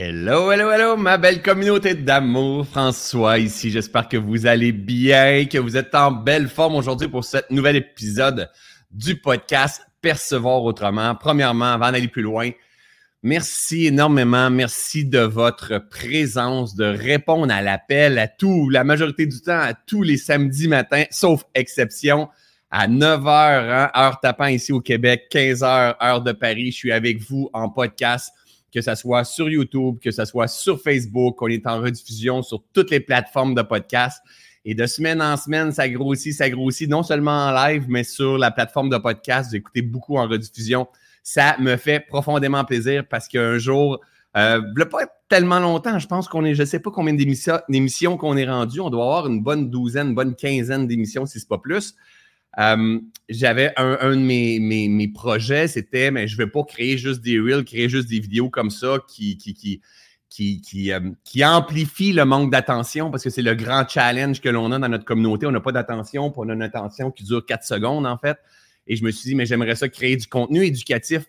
Hello, hello, hello, ma belle communauté d'amour. François ici. J'espère que vous allez bien, que vous êtes en belle forme aujourd'hui pour cet nouvel épisode du podcast Percevoir autrement. Premièrement, avant d'aller plus loin, merci énormément. Merci de votre présence, de répondre à l'appel à tout, la majorité du temps, à tous les samedis matins, sauf exception à 9 h, hein, heure tapant ici au Québec, 15 h, heure de Paris. Je suis avec vous en podcast que ce soit sur YouTube, que ce soit sur Facebook. On est en rediffusion sur toutes les plateformes de podcast. Et de semaine en semaine, ça grossit, ça grossit, non seulement en live, mais sur la plateforme de podcast. J'ai beaucoup en rediffusion. Ça me fait profondément plaisir parce qu'un jour, euh, pas tellement longtemps, je pense qu'on est, je ne sais pas combien d'émissions qu'on est rendu. On doit avoir une bonne douzaine, une bonne quinzaine d'émissions, si ce n'est pas plus. Euh, j'avais un, de mes, mes, projets, c'était, mais je ne veux pas créer juste des reels, créer juste des vidéos comme ça qui, qui, qui, qui, euh, qui amplifie le manque d'attention parce que c'est le grand challenge que l'on a dans notre communauté. On n'a pas d'attention, on a une attention qui dure quatre secondes, en fait. Et je me suis dit, mais j'aimerais ça créer du contenu éducatif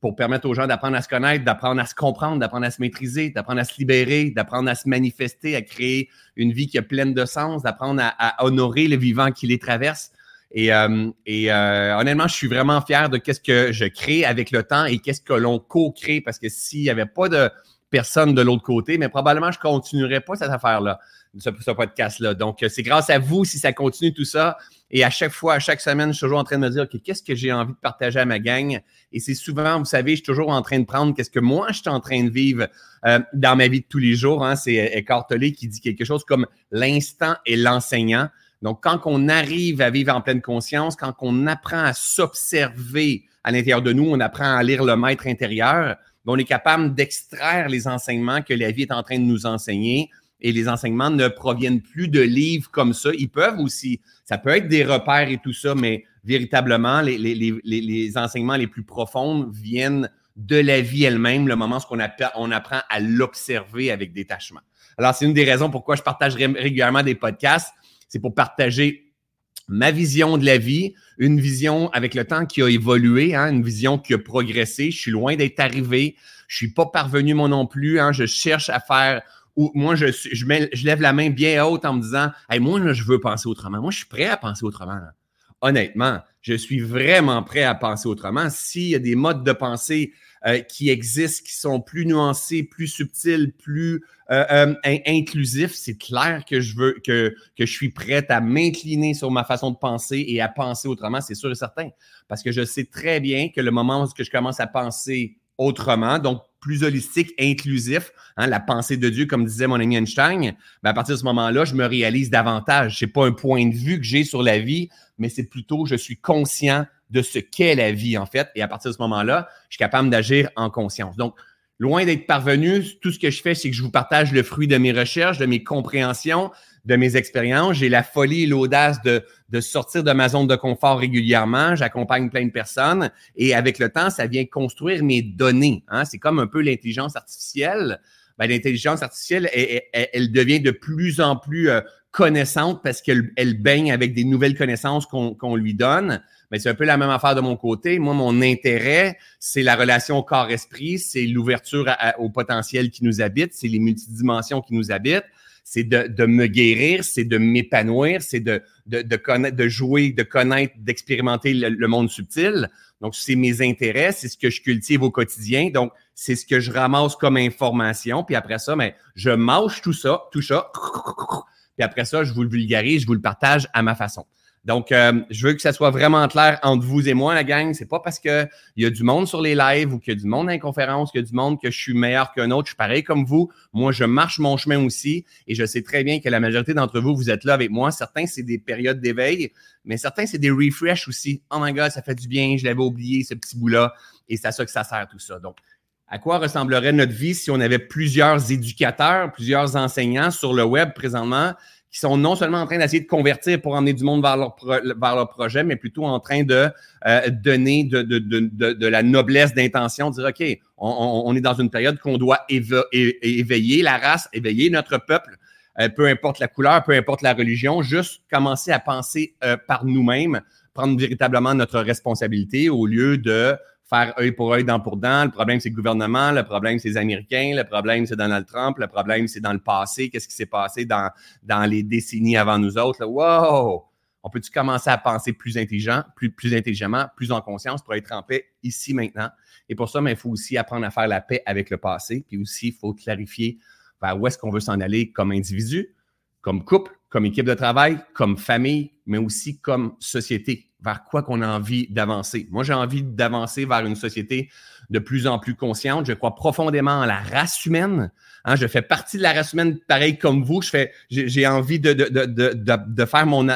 pour permettre aux gens d'apprendre à se connaître, d'apprendre à se comprendre, d'apprendre à se maîtriser, d'apprendre à se libérer, d'apprendre à se manifester, à créer une vie qui est pleine de sens, d'apprendre à, à honorer le vivant qui les traverse. Et, euh, euh, honnêtement, je suis vraiment fier de qu'est-ce que je crée avec le temps et qu'est-ce que l'on co-crée parce que s'il n'y avait pas de personne de l'autre côté, mais probablement je continuerais pas cette affaire-là, ce, podcast-là. Donc, c'est grâce à vous si ça continue tout ça. Et à chaque fois, à chaque semaine, je suis toujours en train de me dire, OK, qu'est-ce que j'ai envie de partager à ma gang? Et c'est souvent, vous savez, je suis toujours en train de prendre qu'est-ce que moi, je suis en train de vivre euh, dans ma vie de tous les jours. Hein. C'est Eckhart qui dit quelque chose comme l'instant et l'enseignant. Donc, quand on arrive à vivre en pleine conscience, quand on apprend à s'observer à l'intérieur de nous, on apprend à lire le maître intérieur, ben, on est capable d'extraire les enseignements que la vie est en train de nous enseigner. Et les enseignements ne proviennent plus de livres comme ça. Ils peuvent aussi, ça peut être des repères et tout ça, mais véritablement, les, enseignements les plus profonds viennent de la vie elle-même, le moment où on, on apprend à l'observer avec détachement. Alors, c'est une des raisons pourquoi je partage régulièrement des podcasts c'est pour partager ma vision de la vie, une vision avec le temps qui a évolué, hein, une vision qui a progressé. Je suis loin d'être arrivé. Je suis pas parvenu moi non plus. Hein, je cherche à faire. Moi, je, lève la main bien haute en me disant hey, moi, je veux penser autrement. Moi, je suis prêt à penser autrement. Honnêtement, je suis vraiment prêt à penser autrement. S'il y a des modes de pensée euh, qui existent, qui sont plus nuancés, plus subtils, plus euh, euh, inclusifs, c'est clair que je veux que, que je suis prête à m'incliner sur ma façon de penser et à penser autrement, c'est sûr et certain. Parce que je sais très bien que le moment où je commence à penser autrement, donc plus holistique, inclusif, hein, la pensée de Dieu, comme disait mon ami Einstein, ben à partir de ce moment-là, je me réalise davantage. Ce n'est pas un point de vue que j'ai sur la vie, mais c'est plutôt je suis conscient de ce qu'est la vie, en fait. Et à partir de ce moment-là, je suis capable d'agir en conscience. Donc, loin d'être parvenu, tout ce que je fais, c'est que je vous partage le fruit de mes recherches, de mes compréhensions, de mes expériences. J'ai la folie et l'audace de, de sortir de ma zone de confort régulièrement. J'accompagne plein de personnes et avec le temps, ça vient construire mes données. Hein. C'est comme un peu l'intelligence artificielle. Ben, l'intelligence artificielle, elle, devient de plus en plus euh, connaissante parce qu'elle elle baigne avec des nouvelles connaissances qu'on lui donne. Mais c'est un peu la même affaire de mon côté. Moi, mon intérêt, c'est la relation corps-esprit, c'est l'ouverture au potentiel qui nous habite, c'est les multidimensions qui nous habitent, c'est de, me guérir, c'est de m'épanouir, c'est de, de, de, connaître, de jouer, de connaître, d'expérimenter le, monde subtil. Donc, c'est mes intérêts, c'est ce que je cultive au quotidien. Donc, c'est ce que je ramasse comme information. Puis après ça, ben, je mâche tout ça, tout ça. Puis après ça, je vous le vulgarise, je vous le partage à ma façon. Donc, euh, je veux que ça soit vraiment clair entre vous et moi, la gang. C'est pas parce qu'il y a du monde sur les lives ou qu'il y a du monde dans les conférences, qu'il y a du monde que je suis meilleur qu'un autre. Je suis pareil comme vous. Moi, je marche mon chemin aussi et je sais très bien que la majorité d'entre vous, vous êtes là avec moi. Certains, c'est des périodes d'éveil, mais certains, c'est des refresh aussi. Oh my God, ça fait du bien. Je l'avais oublié, ce petit bout-là. Et c'est à ça que ça sert tout ça. Donc, à quoi ressemblerait notre vie si on avait plusieurs éducateurs, plusieurs enseignants sur le web présentement? Qui sont non seulement en train d'essayer de convertir pour emmener du monde vers leur, vers leur projet, mais plutôt en train de euh, donner de, de, de, de, la noblesse d'intention, dire OK, on, on, est dans une période qu'on doit éveiller la race, éveiller notre peuple, euh, peu importe la couleur, peu importe la religion, juste commencer à penser euh, par nous-mêmes, prendre véritablement notre responsabilité au lieu de faire œil pour œil, dent pour dent. Le problème, c'est le gouvernement. Le problème, c'est les Américains. Le problème, c'est Donald Trump. Le problème, c'est dans le passé. Qu'est-ce qui s'est passé dans, dans les décennies avant nous autres? Wow! On peut-tu commencer à penser plus intelligent, plus, plus intelligemment, plus en conscience pour être en paix ici, maintenant? Et pour ça, il faut aussi apprendre à faire la paix avec le passé. Puis aussi, il faut clarifier vers où est-ce qu'on veut s'en aller comme individu, comme couple, comme équipe de travail, comme famille, mais aussi comme société, vers quoi qu'on a envie d'avancer. Moi, j'ai envie d'avancer vers une société de plus en plus consciente. Je crois profondément en la race humaine. Hein, je fais partie de la race humaine, pareil comme vous. Je fais, j'ai envie de, de, de, de, faire mon...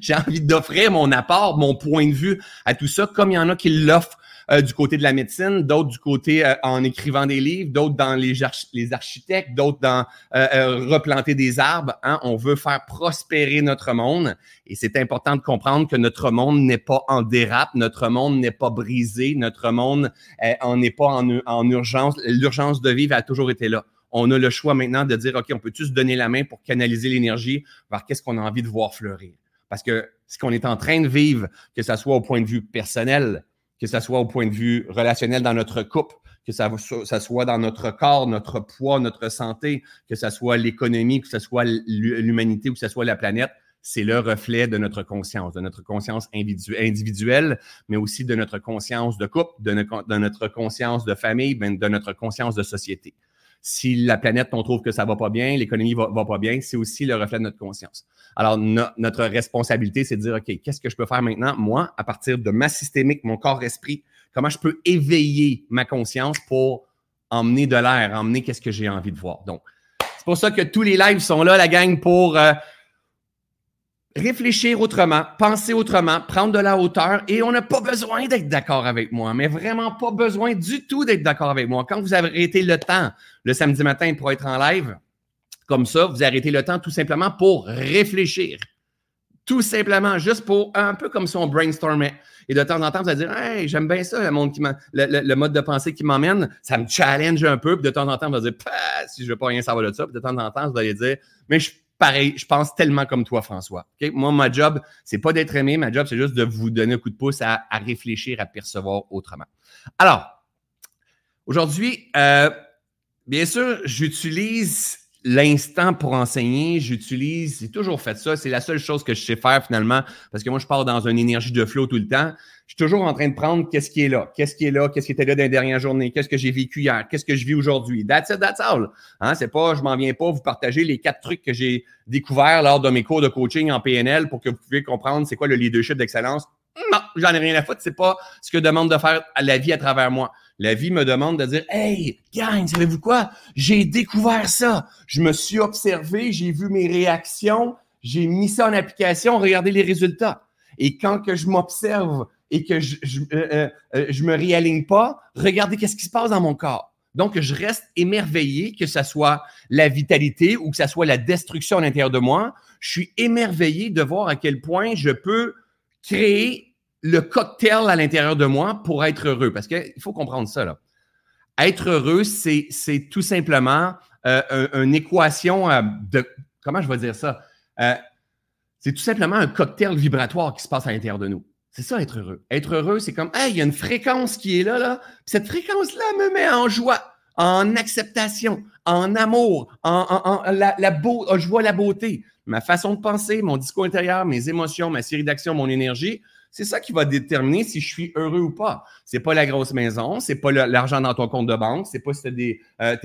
J'ai envie d'offrir mon apport, mon point de vue à tout ça, comme il y en a qui l'offrent euh, du côté de la médecine, d'autres du côté euh, en écrivant des livres, d'autres dans les, les architectes, d'autres dans euh, replanter des arbres. Hein. On veut faire prospérer notre monde et c'est important de comprendre que notre monde n'est pas en dérape, notre monde n'est pas brisé, notre monde on n'est pas en, en urgence. L'urgence de vivre a toujours été là on a le choix maintenant de dire, OK, on peut-tu se donner la main pour canaliser l'énergie vers qu'est-ce qu'on a envie de voir fleurir? Parce que ce qu'on est en train de vivre, que ce soit au point de vue personnel, que ce soit au point de vue relationnel dans notre couple, que ça, soit dans notre corps, notre poids, notre santé, que ce soit l'économie, que ce soit l'humanité ou que ce soit la planète, c'est le reflet de notre conscience, de notre conscience individuelle, mais aussi de notre conscience de couple, de, notre conscience de famille, ben, de notre conscience de société. Si la planète, on trouve que ça va pas bien, l'économie va, va pas bien, c'est aussi le reflet de notre conscience. Alors, notre responsabilité, c'est de dire, OK, qu'est-ce que je peux faire maintenant, moi, à partir de ma systémique, mon corps-esprit, comment je peux éveiller ma conscience pour emmener de l'air, emmener qu'est-ce que j'ai envie de voir? Donc, c'est pour ça que tous les lives sont là, la gang, pour euh, réfléchir autrement, penser autrement, prendre de la hauteur. Et on n'a pas besoin d'être d'accord avec moi, mais vraiment pas besoin du tout d'être d'accord avec moi. Quand vous arrêté le temps le samedi matin pour être en live, comme ça, vous arrêtez le temps tout simplement pour réfléchir. Tout simplement, juste pour un peu comme si on brainstormait. Et de temps en temps, vous allez dire Hey, j'aime bien ça, le, mode de pensée qui m'emmène, ça me challenge un peu. Puis de temps en temps, vous allez dire si je veux pas rien savoir de ça. Puis de temps en temps, vous allez dire Mais je pareil, je pense tellement comme toi, François. Moi, ma job, c'est pas d'être aimé, ma job, c'est juste de vous donner un coup de pouce à, réfléchir, à percevoir autrement. Alors, aujourd'hui, euh, bien sûr, j'utilise l'instant pour enseigner, j'utilise, j'ai toujours fait ça, c'est la seule chose que je sais faire finalement, parce que moi, je pars dans une énergie de flow tout le temps. Je suis toujours en train de prendre qu'est-ce qui est là, qu'est-ce qui est là, qu'est-ce qui était là dans les dernières journées, qu'est-ce que j'ai vécu hier, qu'est-ce que je vis aujourd'hui. That's it, that's all. Hein, c'est pas, je m'en viens pas vous partager les quatre trucs que j'ai découverts lors de mes cours de coaching en PNL pour que vous puissiez comprendre c'est quoi le leadership d'excellence. Non, j'en ai rien à foutre, c'est pas ce que demande de faire la vie à travers moi. La vie me demande de dire Hey, gang, savez-vous quoi? J'ai découvert ça. Je me suis observé, j'ai vu mes réactions, j'ai mis ça en application, regardez les résultats. Et quand que je m'observe et que je, je, euh, euh, euh, je me réaligne pas, regardez qu'est-ce qui se passe dans mon corps. Donc, je reste émerveillé, que ce soit la vitalité ou que ce soit la destruction à l'intérieur de moi. Je suis émerveillé de voir à quel point je peux créer le cocktail à l'intérieur de moi pour être heureux. Parce qu'il faut comprendre ça. Là. Être heureux, c'est, tout simplement une équation de. Comment je vais dire ça? C'est tout simplement un cocktail vibratoire qui se passe à l'intérieur de nous. C'est ça, être heureux. Être heureux, c'est comme, hey, il y a une fréquence qui est là, là. cette fréquence-là me met en joie, en acceptation, en amour, en, la, beau, je vois la beauté. Ma façon de penser, mon discours intérieur, mes émotions, ma série d'actions, mon énergie, c'est ça qui va déterminer si je suis heureux ou pas. C'est pas la grosse maison, c'est pas l'argent dans ton compte de banque, c'est pas si tu euh,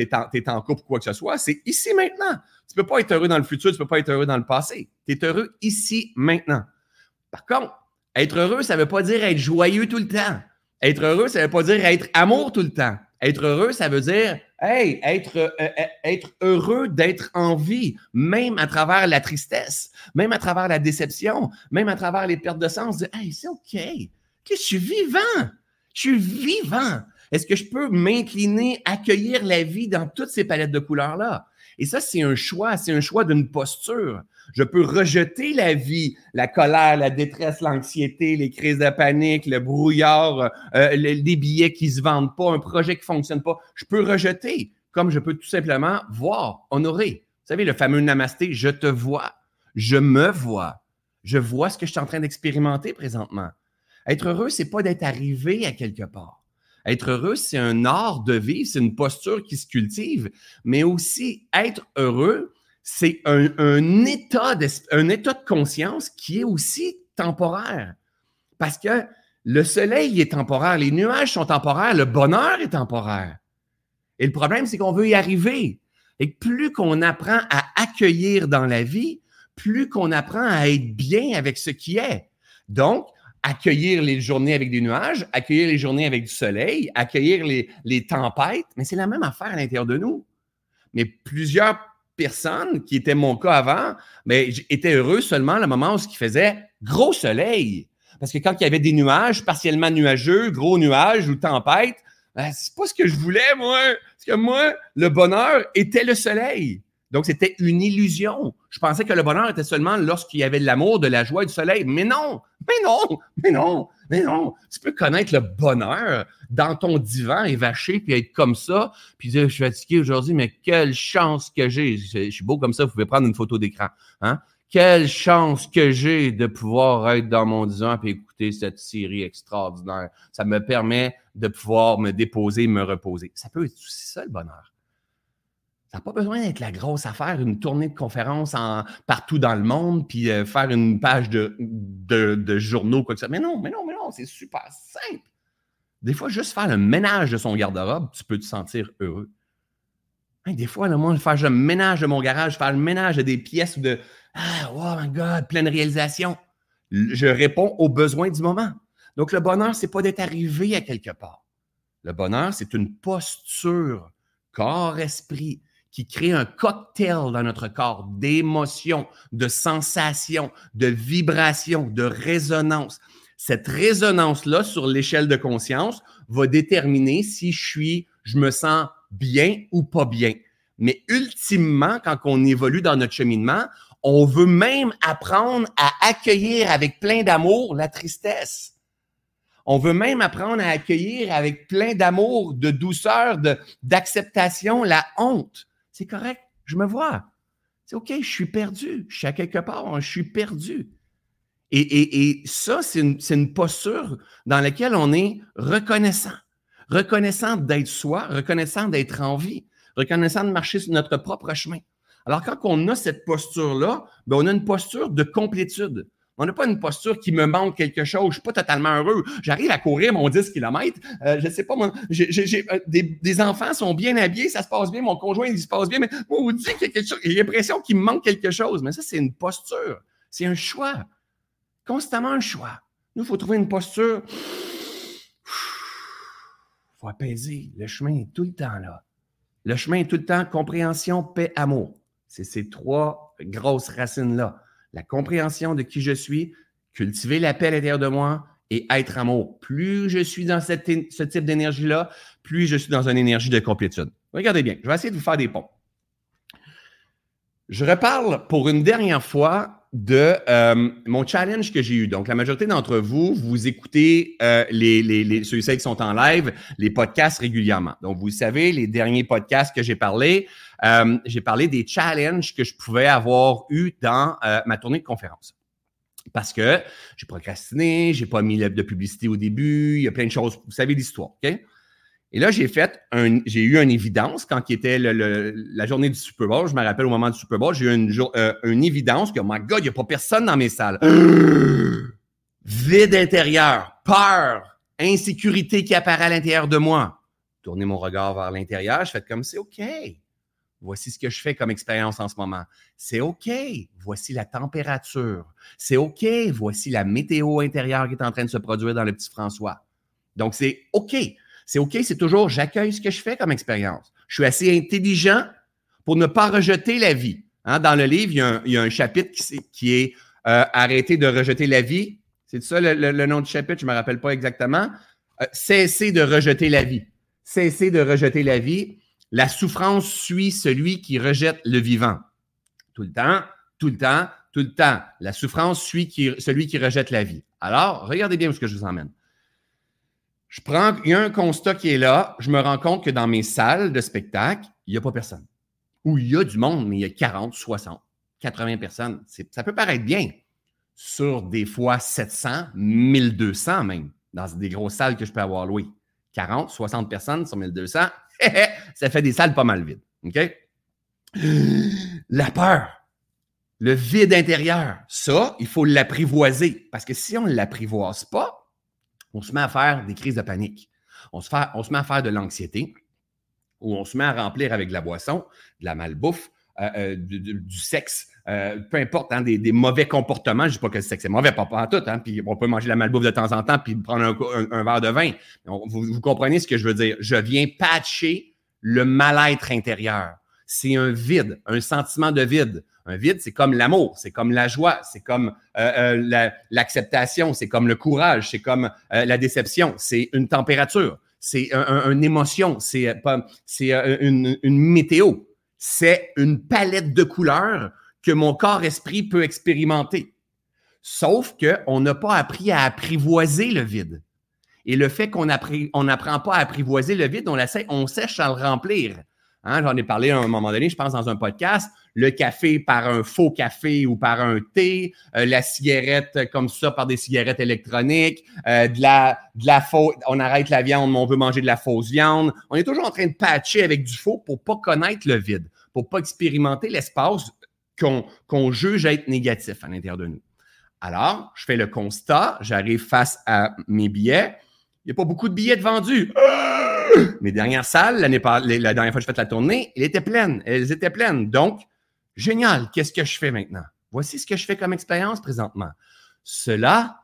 en couple ou quoi que ce soit. C'est ici maintenant. Tu peux pas être heureux dans le futur, tu peux pas être heureux dans le passé. Tu es heureux ici maintenant. Par contre, être heureux, ça veut pas dire être joyeux tout le temps. Être heureux, ça veut pas dire être amour tout le temps. Être heureux, ça veut dire, hey, être, euh, euh, être heureux d'être en vie, même à travers la tristesse, même à travers la déception, même à travers les pertes de sens. Hey, c'est OK. Que je suis vivant. Je suis vivant. Est-ce que je peux m'incliner, accueillir la vie dans toutes ces palettes de couleurs-là? Et ça, c'est un choix, c'est un choix d'une posture. Je peux rejeter la vie, la colère, la détresse, l'anxiété, les crises de panique, le brouillard, euh, les billets qui se vendent pas, un projet qui fonctionne pas. Je peux rejeter, comme je peux tout simplement voir, honorer. Vous savez, le fameux namasté, je te vois, je me vois, Je vois ce que je suis en train d'expérimenter présentement. Être heureux, c'est pas d'être arrivé à quelque part. Être heureux, c'est un art de vivre, c'est une posture qui se cultive, mais aussi être heureux, c'est un, état de conscience qui est aussi temporaire. Parce que le soleil est temporaire, les nuages sont temporaires, le bonheur est temporaire. Et le problème, c'est qu'on veut y arriver. Et plus qu'on apprend à accueillir dans la vie, plus qu'on apprend à être bien avec ce qui est. Donc, accueillir les journées avec des nuages, accueillir les journées avec du soleil, accueillir les, les tempêtes, mais c'est la même affaire à l'intérieur de nous. Mais plusieurs personnes, qui étaient mon cas avant, mais étaient heureux seulement le moment où il faisait gros soleil. Parce que quand il y avait des nuages, partiellement nuageux, gros nuages ou tempêtes, ben, c'est pas ce que je voulais, moi. Parce que moi, le bonheur était le soleil. Donc, c'était une illusion. Je pensais que le bonheur était seulement lorsqu'il y avait de l'amour, de la joie et du soleil. Mais non, mais non, mais non, mais non. Tu peux connaître le bonheur dans ton divan évaché puis être comme ça. Puis dire, je suis fatigué aujourd'hui, mais quelle chance que j'ai. Je suis beau comme ça, vous pouvez prendre une photo d'écran. Hein? Quelle chance que j'ai de pouvoir être dans mon divan et écouter cette série extraordinaire. Ça me permet de pouvoir me déposer, me reposer. Ça peut être aussi ça le bonheur. Ça n'a pas besoin d'être la grosse affaire, une tournée de conférences en, partout dans le monde, puis euh, faire une page de, de, journaux, quoi que ça. Mais non, mais non, mais non, c'est super simple. Des fois, juste faire le ménage de son garde-robe, tu peux te sentir heureux. des fois, le moi, faire le ménage de mon garage, faire le ménage de des pièces ou de Ah, oh my God, pleine réalisation. Je réponds aux besoins du moment. Donc, le bonheur, ce n'est pas d'être arrivé à quelque part. Le bonheur, c'est une posture, corps-esprit, qui crée un cocktail dans notre corps d'émotions, de sensations, de vibrations, de résonance. Cette résonance-là sur l'échelle de conscience va déterminer si je suis, je me sens bien ou pas bien. Mais ultimement, quand on évolue dans notre cheminement, on veut même apprendre à accueillir avec plein d'amour la tristesse. On veut même apprendre à accueillir avec plein d'amour, de douceur, d'acceptation la honte. C'est correct, je me vois. C'est OK, je suis perdu. Je suis à quelque part, je suis perdu. Et, ça, c'est une, une, posture dans laquelle on est reconnaissant. Reconnaissant d'être soi, reconnaissant d'être en vie, reconnaissant de marcher sur notre propre chemin. Alors, quand on a cette posture-là, ben, on a une posture de complétude. On n'a pas une posture qui me manque quelque chose. Je ne suis pas totalement heureux. J'arrive à courir mon 10 km. Euh, je ne sais pas, moi, euh, des, enfants sont bien habillés, ça se passe bien, mon conjoint, il se passe bien, mais moi, vous dit qu'il y a quelque chose. J'ai l'impression qu'il me manque quelque chose. Mais ça, c'est une posture. C'est un choix. Constamment un choix. Nous, il faut trouver une posture. Il faut apaiser. Le chemin est tout le temps là. Le chemin est tout le temps compréhension, paix, amour. C'est ces trois grosses racines-là la compréhension de qui je suis, cultiver la paix à l'intérieur de moi et être amour. Plus je suis dans ce type d'énergie-là, plus je suis dans une énergie de complétude. Regardez bien, je vais essayer de vous faire des ponts. Je reparle pour une dernière fois de euh, mon challenge que j'ai eu. Donc, la majorité d'entre vous, vous écoutez euh, les, les, ceux qui sont en live, les podcasts régulièrement. Donc, vous savez, les derniers podcasts que j'ai parlé, euh, j'ai parlé des challenges que je pouvais avoir eu dans ma tournée de conférence. Parce que j'ai procrastiné, j'ai pas mis de publicité au début, il y a plein de choses. Vous savez l'histoire, OK? Et là, j'ai fait un, j'ai eu une évidence quand qui était la journée du Super Bowl. Je me rappelle au moment du Super Bowl, j'ai eu une, euh, une évidence que, oh my God, il n'y a pas personne dans mes salles. Vide intérieur, peur, insécurité qui apparaît à l'intérieur de moi. Tourner mon regard vers l'intérieur, je fais comme c'est OK. Voici ce que je fais comme expérience en ce moment. C'est OK. Voici la température. C'est OK. Voici la météo intérieure qui est en train de se produire dans le petit François. Donc, c'est OK. C'est OK. C'est toujours j'accueille ce que je fais comme expérience. Je suis assez intelligent pour ne pas rejeter la vie. Hein, dans le livre, il y a un, chapitre qui, est euh, Arrêter de rejeter la vie. C'est ça le, nom du chapitre, je ne me rappelle pas exactement. Euh, cesser de rejeter la vie. Cesser de rejeter la vie. La souffrance suit celui qui rejette le vivant. Tout le temps, tout le temps, tout le temps. La souffrance suit celui qui rejette la vie. Alors, regardez bien où ce que je vous emmène. Je prends, il y a un constat qui est là. Je me rends compte que dans mes salles de spectacle, il n'y a pas personne. Ou il y a du monde, mais il y a 40, 60, 80 personnes. Ça peut paraître bien. sur des fois 700, 1200 même, dans des grosses salles que je peux avoir louées. 40, 60 personnes sur 1200, ça fait des salles pas mal vides. OK? La peur, le vide intérieur, ça, il faut l'apprivoiser. Parce que si on ne l'apprivoise pas, on se met à faire des crises de panique. On se, met à faire de l'anxiété, ou on se met à remplir avec de la boisson, de la malbouffe, euh, euh, du, sexe, euh, peu importe, hein, des, mauvais comportements. Je ne dis pas que le sexe est mauvais, pas, pas tout. Hein, puis on peut manger de la malbouffe de temps en temps puis prendre un, verre de vin. vous, comprenez ce que je veux dire? Je viens patcher le mal-être intérieur. C'est un vide, un sentiment de vide. Un vide, c'est comme l'amour, c'est comme la joie, c'est comme l'acceptation, c'est comme le courage, c'est comme la déception, c'est une température, c'est une émotion, c'est une, une météo c'est une palette de couleurs que mon corps-esprit peut expérimenter. Sauf qu'on n'a pas appris à apprivoiser le vide. Et le fait qu'on n'apprend pas à apprivoiser le vide, on, on sèche à le remplir. Hein, j'en ai parlé à un moment donné, je pense, dans un podcast. Le café par un faux café ou par un thé, euh, la cigarette comme ça par des cigarettes électroniques, euh, de la, de la on arrête la viande, mais on veut manger de la fausse viande. On est toujours en train de patcher avec du faux pour pas connaître le vide, pour pas expérimenter l'espace qu'on juge être négatif à l'intérieur de nous. Alors, je fais le constat, j'arrive face à mes billets. Il n'y a pas beaucoup de billets de vendus. Mes dernières salles, la dernière fois que j'ai fait la tournée, elles étaient pleines. Elles étaient pleines. Donc, génial. Qu'est-ce que je fais maintenant? Voici ce que je fais comme expérience présentement. Cela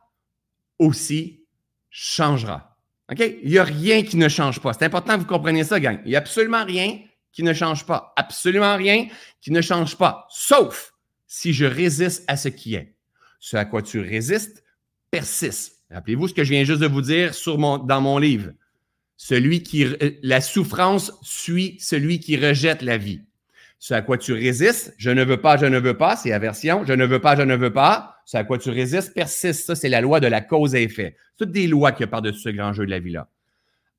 aussi changera. OK? Il n'y a rien qui ne change pas. C'est important que vous compreniez ça, gang. Il n'y a absolument rien qui ne change pas. Absolument rien qui ne change pas. Sauf si je résiste à ce qui est. Ce à quoi tu résistes persiste. Rappelez-vous ce que je viens juste de vous dire dans mon livre. Celui qui, la souffrance suit celui qui rejette la vie. Ce à quoi tu résistes, je ne veux pas, je ne veux pas, c'est aversion. Je ne veux pas, je ne veux pas. Ce à quoi tu résistes persiste. Ça, c'est la loi de la cause et effet. Toutes des lois qui partent par-dessus ce grand jeu de la vie-là.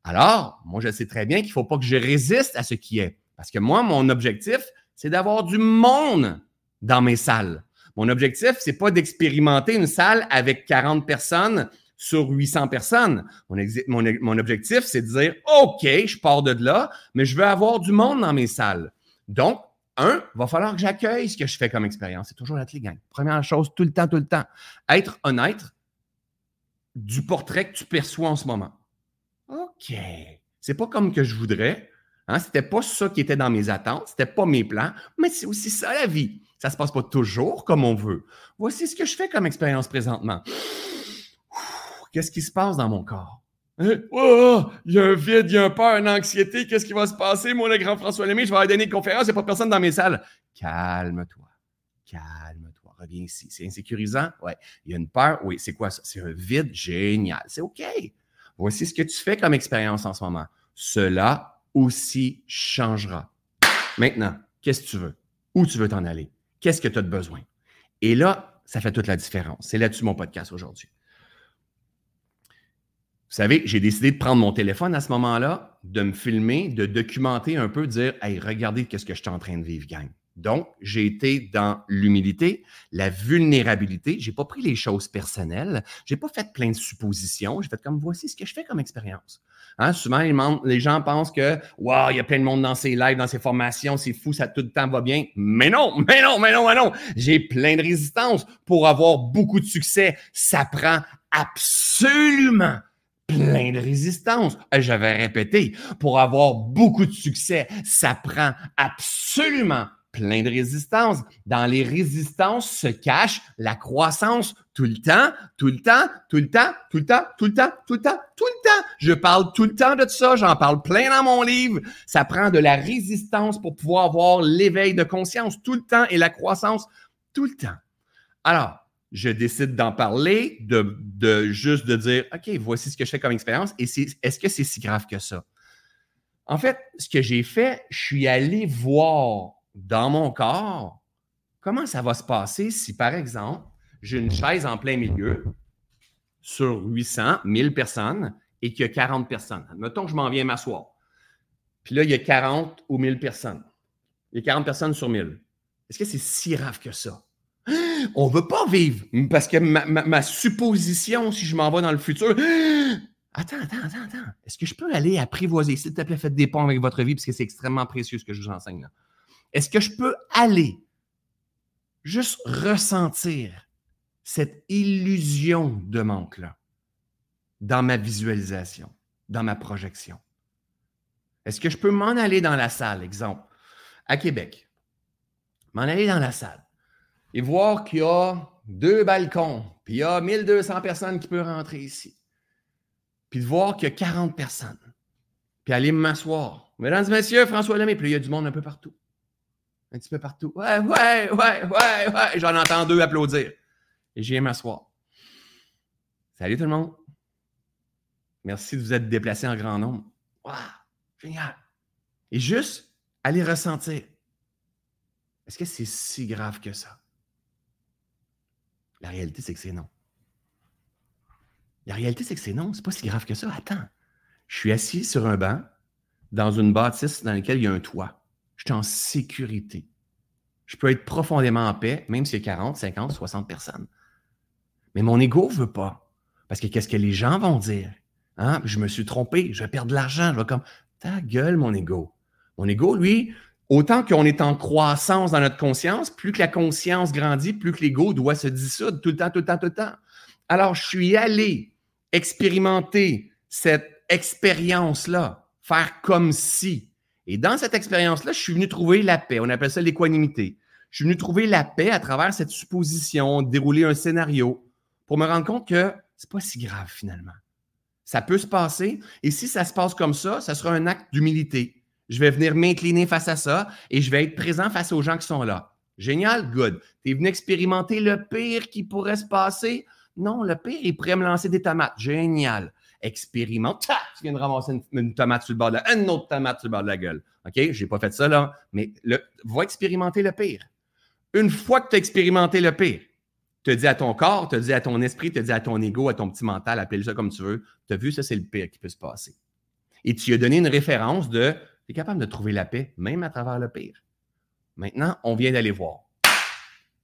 Alors, moi, je sais très bien qu'il ne faut pas que je résiste à ce qui est. Parce que moi, mon objectif, c'est d'avoir du monde dans mes salles. Mon objectif, c'est pas d'expérimenter une salle avec 40 personnes sur 800 personnes. Mon, objectif, c'est de dire, OK, je pars de là, mais je veux avoir du monde dans mes salles. Donc, un, va falloir que j'accueille ce que je fais comme expérience. C'est toujours la clé, gang. Première chose, tout le temps, tout le temps. Être honnête du portrait que tu perçois en ce moment. OK. C'est pas comme que je voudrais. Hein? C'était pas ça qui était dans mes attentes. C'était pas mes plans. Mais c'est aussi ça, la vie. Ça se passe pas toujours comme on veut. Voici ce que je fais comme expérience présentement. Qu'est-ce qui se passe dans mon corps? Hein? Oh, il y a un vide, il y a un peur, une anxiété. Qu'est-ce qui va se passer? Moi, le grand François Lemay, je vais aller donner une conférence, il n'y a pas personne dans mes salles. Calme-toi. Calme-toi. Reviens ici. C'est insécurisant? Oui. Il y a une peur? Oui. C'est quoi ça? C'est un vide? Génial. C'est OK. Voici ce que tu fais comme expérience en ce moment. Cela aussi changera. Maintenant, qu'est-ce que tu veux? Où tu veux t'en aller? Qu'est-ce que tu as de besoin? Et là, ça fait toute la différence. C'est là-dessus mon podcast aujourd'hui. Vous savez, j'ai décidé de prendre mon téléphone à ce moment-là, de me filmer, de documenter un peu, de dire Hey, regardez ce que je suis en train de vivre, gang. Donc, j'ai été dans l'humilité, la vulnérabilité. J'ai pas pris les choses personnelles. J'ai pas fait plein de suppositions. J'ai fait comme voici ce que je fais comme expérience. Hein, souvent, les gens pensent que Waouh, il y a plein de monde dans ses lives, dans ses formations, c'est fou, ça tout le temps va bien. Mais non, mais non, mais non, mais non. J'ai plein de résistance pour avoir beaucoup de succès. Ça prend absolument plein de résistance. Euh, j'avais répété, pour avoir beaucoup de succès, ça prend absolument plein de résistance. Dans les résistances se cache la croissance tout le temps, tout le temps, tout le temps, tout le temps, tout le temps, tout le temps, tout le temps. Je parle tout le temps de ça, j'en parle plein dans mon livre. Ça prend de la résistance pour pouvoir avoir l'éveil de conscience tout le temps et la croissance tout le temps. Alors, je décide d'en parler, de, juste de dire, OK, voici ce que je fais comme expérience. Et est-ce que c'est si grave que ça? En fait, ce que j'ai fait, je suis allé voir dans mon corps comment ça va se passer si, par exemple, j'ai une chaise en plein milieu sur 800, 1000 personnes et qu'il y a 40 personnes. Admettons que je m'en viens m'asseoir. Puis là, il y a 40 ou 1000 personnes. Il y a 40 personnes sur 1000. Est-ce que c'est si grave que ça? On ne veut pas vivre. Parce que ma, supposition, si je m'en vais dans le futur, attends, attends, attends, attends. Est-ce que je peux aller apprivoiser? S'il te plaît, faites des ponts avec votre vie, parce que c'est extrêmement précieux ce que je vous enseigne là. Est-ce que je peux aller juste ressentir cette illusion de manque-là dans ma visualisation, dans ma projection? Est-ce que je peux m'en aller dans la salle, exemple, à Québec, m'en aller dans la salle et voir qu'il y a deux balcons, puis il y a 1200 personnes qui peuvent rentrer ici, puis de voir qu'il y a 40 personnes, puis aller m'asseoir. Mesdames et messieurs, François Lemay, puis il y a du monde un peu partout. Un petit peu partout. Ouais, ouais, ouais, ouais, ouais. J'en entends deux applaudir. Et j'ai m'asseoir. Salut tout le monde. Merci de vous être déplacé en grand nombre. Waouh, génial. Et juste aller ressentir. Est-ce que c'est si grave que ça? La réalité, c'est que c'est non. La réalité, c'est que c'est non. C'est pas si grave que ça. Attends. Je suis assis sur un banc dans une bâtisse dans laquelle il y a un toit je suis en sécurité. Je peux être profondément en paix, même s'il y a 40, 50, 60 personnes. Mais mon ego ne veut pas. Parce que qu'est-ce que les gens vont dire? Hein? Je me suis trompé, je vais perdre de l'argent. Je vais comme, ta gueule, mon ego. Mon ego, lui, autant qu'on est en croissance dans notre conscience, plus que la conscience grandit, plus que l'ego doit se dissoudre tout le temps, tout le temps, tout le temps. Alors, je suis allé expérimenter cette expérience-là, faire comme si. Et dans cette expérience-là, je suis venu trouver la paix. On appelle ça l'équanimité. Je suis venu trouver la paix à travers cette supposition, dérouler un scénario pour me rendre compte que c'est pas si grave finalement. Ça peut se passer. Et si ça se passe comme ça, ça sera un acte d'humilité. Je vais venir m'incliner face à ça et je vais être présent face aux gens qui sont là. Génial, good. Tu es venu expérimenter le pire qui pourrait se passer? Non, le pire, il pourrait me lancer des tomates. Génial expérimente. tu viens de ramasser une, tomate sur le bord de la une autre tomate sur le bord de la gueule. OK? Je n'ai pas fait ça là, mais va expérimenter le pire. Une fois que tu as expérimenté le pire, te dis à ton corps, te dis à ton esprit, te dis à ton ego, à ton petit mental, appelle ça comme tu veux. Tu as vu, ça, c'est le pire qui peut se passer. Et tu as donné une référence de tu es capable de trouver la paix, même à travers le pire. Maintenant, on vient d'aller voir.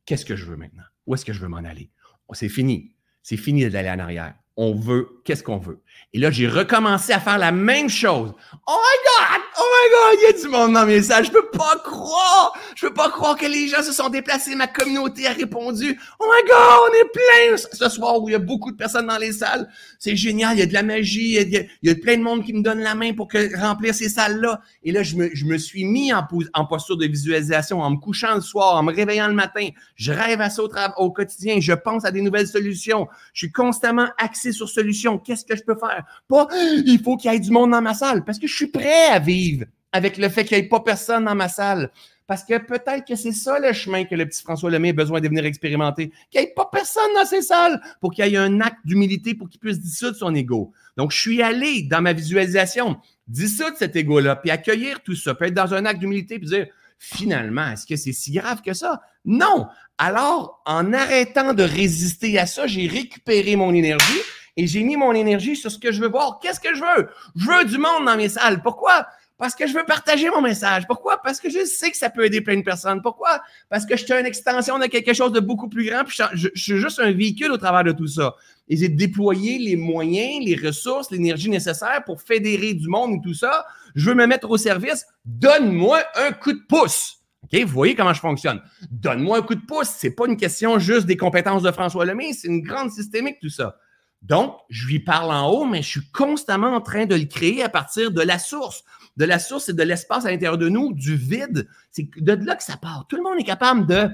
Qu'est-ce que je veux maintenant? Où est-ce que je veux m'en aller? C'est fini. C'est fini d'aller en arrière on veut, qu'est-ce qu'on veut? Et là, j'ai recommencé à faire la même chose. Oh my God! My God! Il y a du monde dans mes salles. Je peux pas croire! Je peux pas croire que les gens se sont déplacés. Ma communauté a répondu. Oh my God! On est plein ce soir où il y a beaucoup de personnes dans les salles. C'est génial. Il y a de la magie. Il y a, plein de monde qui me donne la main pour que, remplir ces salles-là. Et là, je me, suis mis en, posture de visualisation en me couchant le soir, en me réveillant le matin. Je rêve à ça au, au quotidien. Je pense à des nouvelles solutions. Je suis constamment axé sur solution. Qu'est-ce que je peux faire? Pas, il faut qu'il y ait du monde dans ma salle parce que je suis prêt à vivre avec le fait qu'il n'y ait pas personne dans ma salle. Parce que peut-être que c'est ça le chemin que le petit François Lemay a besoin de venir expérimenter. Qu'il n'y ait pas personne dans ses salles pour qu'il y ait un acte d'humilité pour qu'il puisse dissoudre son ego. Donc, je suis allé dans ma visualisation, dissoudre cet ego-là, puis accueillir tout ça, peut être dans un acte d'humilité, puis dire, finalement, est-ce que c'est si grave que ça? Non. Alors, en arrêtant de résister à ça, j'ai récupéré mon énergie et j'ai mis mon énergie sur ce que je veux voir. Qu'est-ce que je veux? Je veux du monde dans mes salles. Pourquoi? Parce que je veux partager mon message. Pourquoi? Parce que je sais que ça peut aider plein de personnes. Pourquoi? Parce que je suis une extension de quelque chose de beaucoup plus grand, puis je, suis juste un véhicule au travers de tout ça. Et j'ai déployé les moyens, les ressources, l'énergie nécessaire pour fédérer du monde et tout ça. Je veux me mettre au service. Donne-moi un coup de pouce. OK? Vous voyez comment je fonctionne. Donne-moi un coup de pouce. C'est pas une question juste des compétences de François Lemay, c'est une grande systémique, tout ça. Donc, je lui parle en haut, mais je suis constamment en train de le créer à partir de la source. De la source et de l'espace à l'intérieur de nous, du vide. C'est de là que ça part. Tout le monde est capable de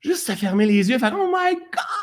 juste se fermer les yeux, faire Oh my God!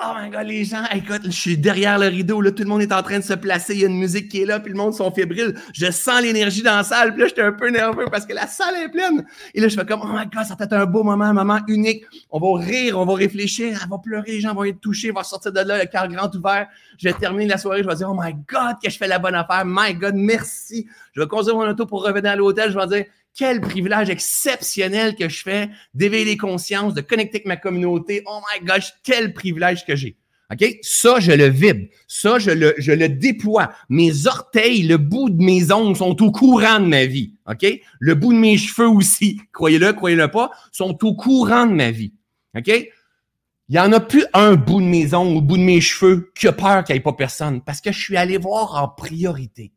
Oh my God, les gens, écoute, je suis derrière le rideau, là, tout le monde est en train de se placer, il y a une musique qui est là, puis le monde sont fébriles. Je sens l'énergie dans la salle, puis là, j'étais un peu nerveux parce que la salle est pleine. Et là, je fais comme, oh my God, ça va être un beau moment, un moment unique. On va rire, on va réfléchir, on va pleurer, les gens vont être touchés, vont sortir de là, le cœur grand ouvert. Je vais terminer la soirée, je vais dire, oh my God, que je fais la bonne affaire. My God, merci. Je vais conduire mon auto pour revenir à l'hôtel, je vais dire, quel privilège exceptionnel que je fais d'éveiller les consciences, de connecter avec ma communauté. Oh my gosh, quel privilège que j'ai. OK? Ça, je le vibre. Ça, je le, je le déploie. Mes orteils, le bout de mes ongles sont au courant de ma vie. OK? Le bout de mes cheveux aussi, croyez-le, croyez-le pas, sont au courant de ma vie. OK? Il n'y en a plus un bout de mes ongles, au bout de mes cheveux, qui a peur qu'il n'y ait pas personne, parce que je suis allé voir en priorité.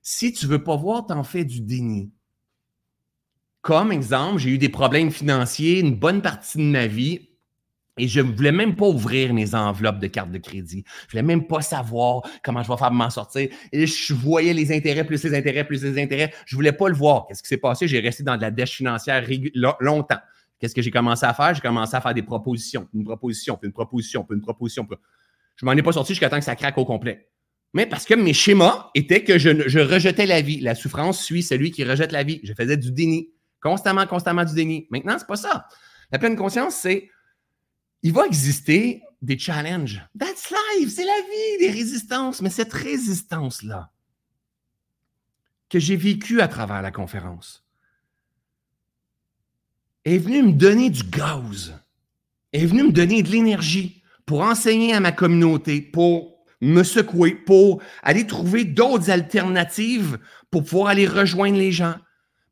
Si tu veux pas voir, t'en fais du déni. Comme exemple, j'ai eu des problèmes financiers une bonne partie de ma vie et je ne voulais même pas ouvrir mes enveloppes de carte de crédit. Je voulais même pas savoir comment je vais faire pour m'en sortir. Et je voyais les intérêts, plus les intérêts, plus les intérêts. Je voulais pas le voir. Qu'est-ce qui s'est passé? J'ai resté dans de la dèche financière longtemps. Qu'est-ce que j'ai commencé à faire? J'ai commencé à faire des propositions, une proposition, puis une proposition, puis une proposition. Je m'en ai pas sorti jusqu'à temps que ça craque au complet. Mais parce que mes schémas étaient que je, je rejetais la vie. La souffrance suit celui qui rejette la vie. Je faisais du déni. Constamment, constamment du déni. Maintenant, c'est pas ça. La pleine conscience, c'est il va exister des challenges. That's life, c'est la vie, des résistances. Mais cette résistance-là, que j'ai vécue à travers la conférence, est venue me donner du gaz, est venue me donner de l'énergie pour enseigner à ma communauté, pour me secouer, pour aller trouver d'autres alternatives pour pouvoir aller rejoindre les gens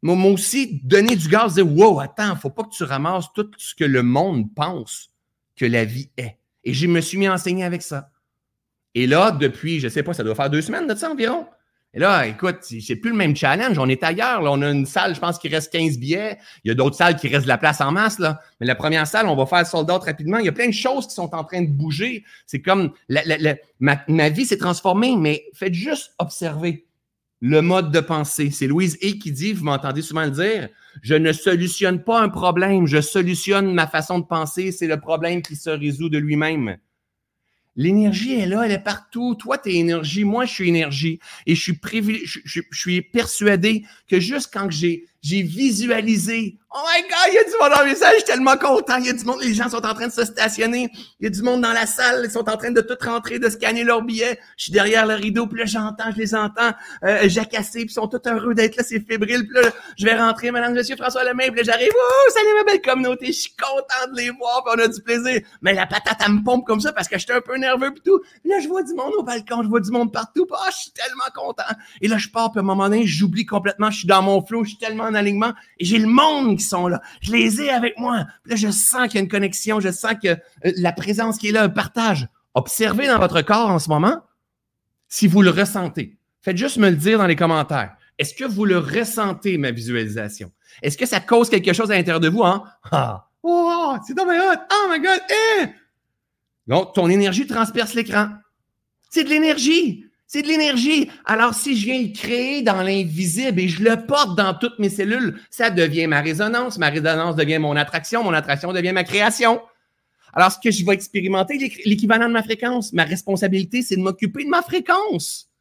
m'a aussi donné du gaz, dire Wow, attends, faut pas que tu ramasses tout ce que le monde pense que la vie est. Et je me suis mis à enseigner avec ça. Et là, depuis, je sais pas, ça doit faire deux semaines de ça environ. Et là, écoute, c'est plus le même challenge. On est ailleurs. Là. On a une salle, je pense qu'il reste 15 billets. Il y a d'autres salles qui restent de la place en masse. Mais la première salle, on va faire sold out rapidement. Il y a plein de choses qui sont en train de bouger. C'est comme ma, ma vie s'est transformée, mais faites juste observer le mode de pensée. C'est Louise E qui dit, vous m'entendez souvent le dire, je ne solutionne pas un problème, je solutionne ma façon de penser, c'est le problème qui se résout de lui-même. L'énergie est là, elle est partout. Toi, tu es énergie, moi, je suis énergie. Et je suis, persuadé que juste quand j'ai j'ai visualisé. Oh my God, il y a du monde dans le message, je suis tellement content. Il y a du monde, les gens sont en train de se stationner. Il y a du monde dans la salle, ils sont en train de tout rentrer, de scanner leurs billets. Je suis derrière le rideau, puis là, j'entends, je les entends euh, jacasser, puis ils sont tous heureux d'être là, c'est fébrile. Puis là, je vais rentrer, madame, monsieur François Lemay, puis là, j'arrive, oh, salut ma belle communauté, je suis content de les voir, puis on a du plaisir. Mais la patate, elle me pompe comme ça parce que j'étais un peu nerveux, puis tout. là, je vois du monde au balcon, je vois du monde partout, puis oh, je suis tellement content. Et là, je pars, puis à un moment donné, j'oublie complètement, je suis dans mon flow, je suis tellement alignement et j'ai le monde qui sont là. Je les ai avec moi. là, je sens qu'il y a une connexion, je sens que euh, la présence qui est là, un partage. Observez dans votre corps en ce moment si vous le ressentez. Faites juste me le dire dans les commentaires. Est-ce que vous le ressentez, ma visualisation? Est-ce que ça cause quelque chose à l'intérieur de vous? Hein? Ah! Oh, c'est dans! Oh my God! Eh! Donc, ton énergie transperce l'écran. C'est de l'énergie. C'est de l'énergie. Alors, si je viens le créer dans l'invisible et je le porte dans toutes mes cellules, ça devient ma résonance. Ma résonance devient mon attraction. Mon attraction devient ma création. Alors, ce que je vais expérimenter, l'équivalent de ma fréquence, ma responsabilité, c'est de m'occuper de ma fréquence.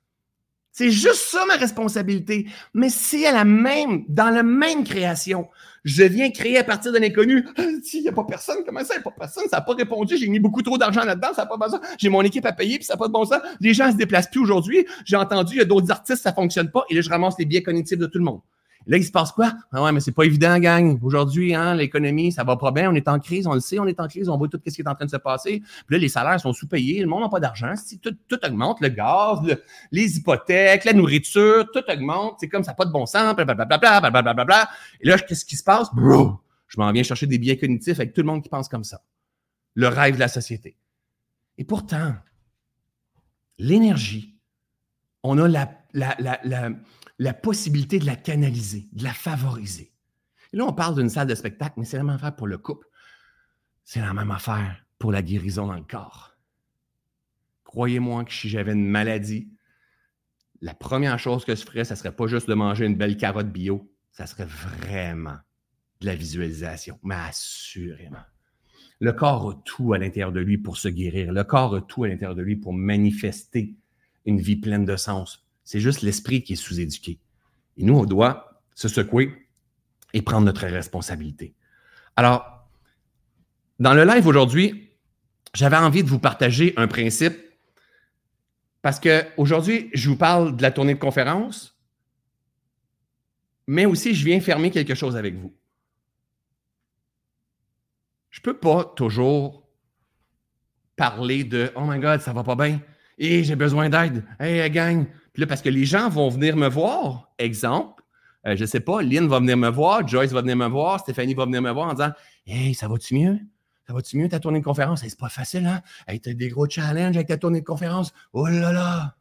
C'est juste ça ma responsabilité. Mais c'est à la même, dans la même création. Je viens créer à partir de l'inconnu. S'il n'y a pas personne, comment ça, il n'y a pas personne, ça n'a pas répondu, j'ai mis beaucoup trop d'argent là-dedans, ça n'a pas besoin. J'ai mon équipe à payer, puis ça n'a pas de bon sens. Les gens ne se déplacent plus aujourd'hui. J'ai entendu, il y a d'autres artistes, ça ne fonctionne pas. Et là, je ramasse les biais cognitifs de tout le monde. Là, il se passe quoi? Ah ouais, mais c'est pas évident, gang. Aujourd'hui, hein, l'économie, ça va pas bien. On est en crise, on le sait, on est en crise, on voit tout ce qui est en train de se passer. Puis là, les salaires sont sous-payés, le monde n'a pas d'argent. Tout, tout augmente, le gaz, les hypothèques, la nourriture, tout augmente. C'est comme ça, pas de bon sens, blablabla, blablabla. Et là, qu'est-ce qui se passe? Bro! Je m'en viens chercher des biais cognitifs avec tout le monde qui pense comme ça. Le rêve de la société. Et pourtant, l'énergie, on a la, la, la, la la possibilité de la canaliser, de la favoriser. Et là, on parle d'une salle de spectacle, mais c'est la même affaire pour le couple. C'est la même affaire pour la guérison dans le corps. Croyez-moi que si j'avais une maladie, la première chose que je ferais, ce ne serait pas juste de manger une belle carotte bio, ça serait vraiment de la visualisation, mais assurément. Le corps a tout à l'intérieur de lui pour se guérir. Le corps a tout à l'intérieur de lui pour manifester une vie pleine de sens, c'est juste l'esprit qui est sous-éduqué. Et nous, on doit se secouer et prendre notre responsabilité. Alors, dans le live aujourd'hui, j'avais envie de vous partager un principe parce qu'aujourd'hui, je vous parle de la tournée de conférence, mais aussi je viens fermer quelque chose avec vous. Je ne peux pas toujours parler de Oh my God, ça va pas bien. Et j'ai besoin d'aide. Hey, gang, puis là, parce que les gens vont venir me voir, exemple, euh, je sais pas, Lynn va venir me voir, Joyce va venir me voir, Stéphanie va venir me voir en disant Hey, ça va-tu mieux? Ça va-tu mieux ta tournée de conférence? c'est pas facile, hein? Hey, t'as des gros challenges avec ta tournée de conférence. Oh là là!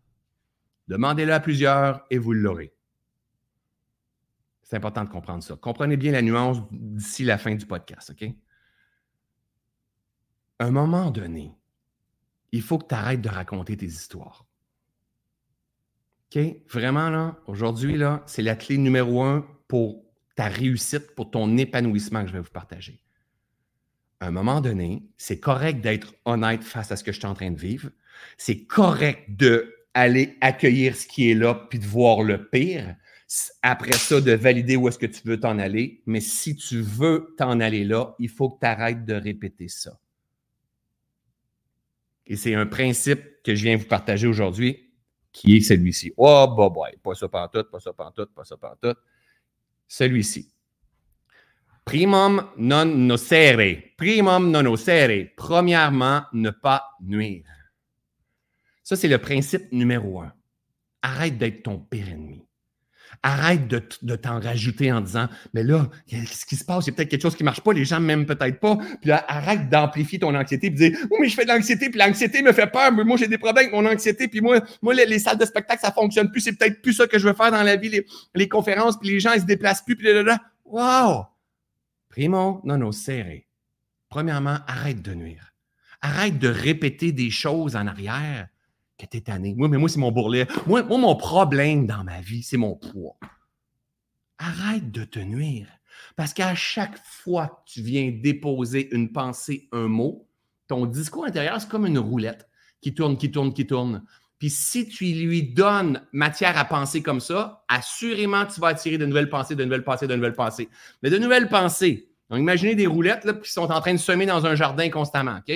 Demandez-le à plusieurs et vous l'aurez. C'est important de comprendre ça. Comprenez bien la nuance d'ici la fin du podcast, OK? À un moment donné, il faut que tu arrêtes de raconter tes histoires. Vraiment, là, aujourd'hui, là, c'est la clé numéro un pour ta réussite, pour ton épanouissement que je vais vous partager. À un moment donné, c'est correct d'être honnête face à ce que je suis en train de vivre. C'est correct d'aller accueillir ce qui est là puis de voir le pire. Après ça, de valider où est-ce que tu veux t'en aller. Mais si tu veux t'en aller là, il faut que tu arrêtes de répéter ça. Et c'est un principe que je viens vous partager aujourd'hui qui est celui-ci. Oh, bah, bah, pas ça tout, pas ça tout, pas ça tout. Celui-ci. Primum non nocere. Primum non nocere. Premièrement, ne pas nuire. Ça, c'est le principe numéro un. Arrête d'être ton pire ennemi. Arrête de, t'en rajouter en disant, mais là, qu'est-ce qui se passe? Il y a peut-être quelque chose qui ne marche pas, les gens m'aiment peut-être pas. Puis là, arrête d'amplifier ton anxiété de dire, oui, mais je fais de l'anxiété, puis l'anxiété me fait peur, mais moi, j'ai des problèmes avec mon anxiété, puis moi, moi les, salles de spectacle, ça ne fonctionne plus, c'est peut-être plus ça que je veux faire dans la vie, les, conférences, puis les gens, ils se déplacent plus, puis là, là, Wow! Primo, non, non, serré. Premièrement, arrête de nuire. Arrête de répéter des choses en arrière que. Moi, mais moi, c'est mon bourrelet. Moi, mon problème dans ma vie, c'est mon poids. Arrête de te nuire. Parce qu'à chaque fois que tu viens déposer une pensée, un mot, ton discours intérieur, c'est comme une roulette qui tourne, qui tourne, qui tourne. Puis si tu lui donnes matière à penser comme ça, assurément, tu vas attirer de nouvelles pensées, de nouvelles pensées, de nouvelles pensées. Mais de nouvelles pensées. Donc, imaginez des roulettes qui sont en train de semer dans un jardin constamment. OK?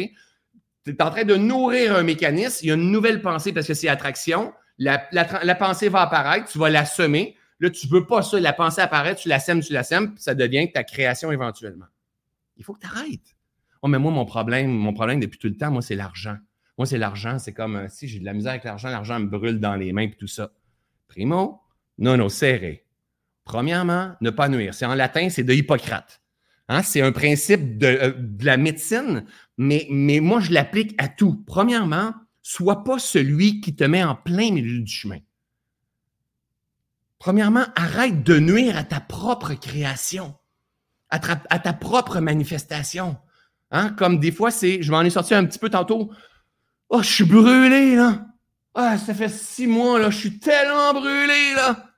Tu es en train de nourrir un mécanisme, il y a une nouvelle pensée parce que c'est attraction. La, pensée va apparaître, tu vas la semer. Là, tu ne veux pas ça, la pensée apparaît, tu la sèmes, tu la sèmes, puis ça devient ta création éventuellement. Il faut que tu arrêtes. Oh, mais moi, mon problème, mon problème depuis tout le temps, moi, c'est l'argent. Moi, c'est l'argent. C'est comme euh, si j'ai de la misère avec l'argent, l'argent me brûle dans les mains et tout ça. Primo, non, non, serré. Premièrement, ne pas nuire. C'est en latin, c'est de Hippocrate. Hein, c'est un principe euh, de, la médecine, mais, mais moi, je l'applique à tout. Premièrement, sois pas celui qui te met en plein milieu du chemin. Premièrement, arrête de nuire à ta propre création, à ta, propre manifestation. Hein? Comme des fois, c'est, je m'en ai sorti un petit peu tantôt. Oh, je suis brûlé, là. Ah, ça fait six mois, là, je suis tellement brûlé, là.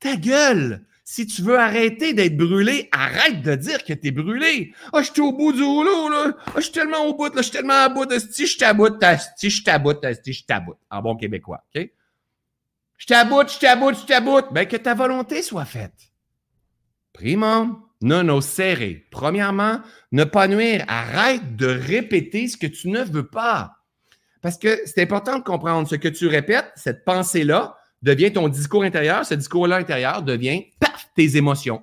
Ta gueule! Si tu veux arrêter d'être brûlé, arrête de dire que tu es brûlé. Ah, oh, je suis au bout du rouleau, là. Ah, je suis tellement au bout, là. Je suis tellement à bout si je t'aboute, si je t'aboute, si je t'aboute. En bon québécois, OK? Je t'aboute, je t'aboute, je t'aboute. Ben, que ta volonté soit faite. Primo, non, non, serré. Premièrement, ne pas nuire. Arrête de répéter ce que tu ne veux pas. Parce que c'est important de comprendre ce que tu répètes, cette pensée-là, devient ton discours intérieur. Ce discours-là intérieur devient, paf, tes émotions.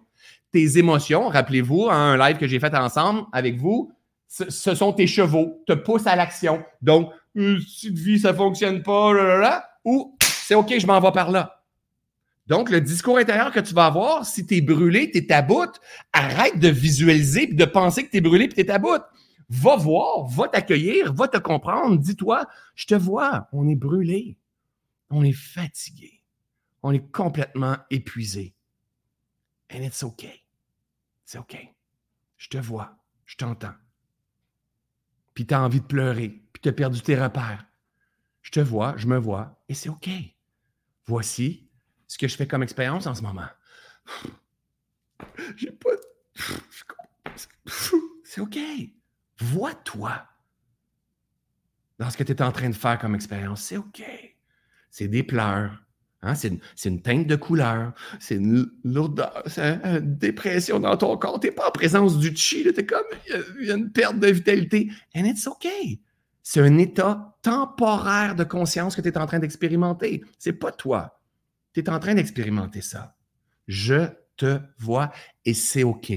Tes émotions, rappelez-vous, un live que j'ai fait ensemble avec vous, ce, sont tes chevaux, te poussent à l'action. Donc, euh, si de vie, ça fonctionne pas, là, ou c'est OK, je m'en vais par là. Donc, le discours intérieur que tu vas avoir, si tu es brûlé, tu es à bout, arrête de visualiser et de penser que tu es brûlé et tu es à bout. Va voir, va t'accueillir, va te comprendre. Dis-toi, je te vois, on est brûlé. On est fatigué. On est complètement épuisé. And it's okay. C'est OK. Je te vois. Je t'entends. Puis tu as envie de pleurer. Puis tu as perdu tes repères. Je te vois, je me vois. Et c'est OK. Voici ce que je fais comme expérience en ce moment. J'ai pas. C'est OK. Vois-toi dans ce que tu es en train de faire comme expérience. C'est OK c'est des pleurs. Hein? C'est, une, teinte de couleur, c'est une lourdeur, c'est une dépression dans ton corps. Tu n'es pas en présence du chi, tu comme, il y, a une perte de vitalité. And it's okay. C'est un état temporaire de conscience que tu es en train d'expérimenter. C'est pas toi. Tu es en train d'expérimenter ça. Je te vois et c'est OK.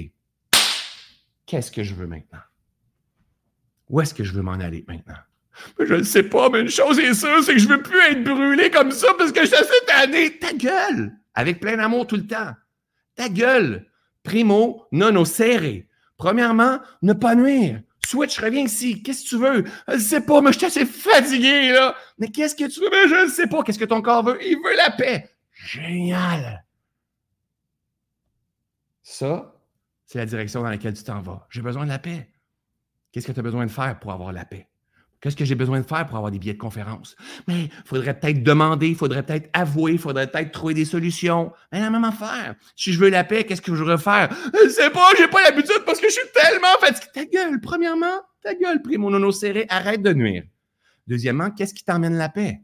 Qu'est-ce que je veux maintenant? Où est-ce que je veux m'en aller maintenant? Je ne sais pas, mais une chose est sûre, c'est que je veux plus être brûlé comme ça parce que je suis assez tanné. Ta gueule! Avec plein d'amour tout le temps. Ta gueule. Primo, non serré. Premièrement, ne pas nuire. Switch, reviens ici. Qu'est-ce que tu veux? Je ne sais pas, mais je suis assez fatigué, là. Mais qu'est-ce que tu veux? Je ne sais pas. Qu'est-ce que ton corps veut? Il veut la paix. Génial. Ça, c'est la direction dans laquelle tu t'en vas. J'ai besoin de la paix. Qu'est-ce que tu as besoin de faire pour avoir la paix? Qu'est-ce que j'ai besoin de faire pour avoir des billets de conférence? Mais il faudrait peut-être demander, il faudrait peut-être avouer, il faudrait peut-être trouver des solutions. Mais la même affaire. Si je veux la paix, qu'est-ce que je devrais faire? Je sais pas, j'ai pas l'habitude parce que je suis tellement fatigué. Ta gueule, premièrement, ta gueule, pris mon nono serré, arrête de nuire. Deuxièmement, qu'est-ce qui t'emmène la paix?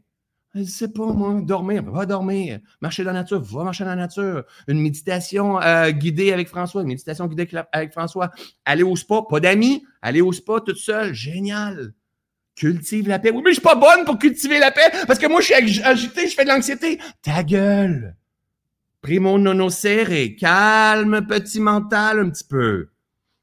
Je sais pas, moi, dormir, va dormir. Marcher dans la nature, va marcher dans la nature. Une méditation euh, guidée avec François, une méditation guidée avec François. Aller au spa, pas d'amis, aller au spa toute seule, génial. Cultive la paix. Oui, mais je suis pas bonne pour cultiver la paix parce que moi, je suis agité, je fais de l'anxiété. Ta gueule. Primo nono serré. Calme, petit mental un petit peu.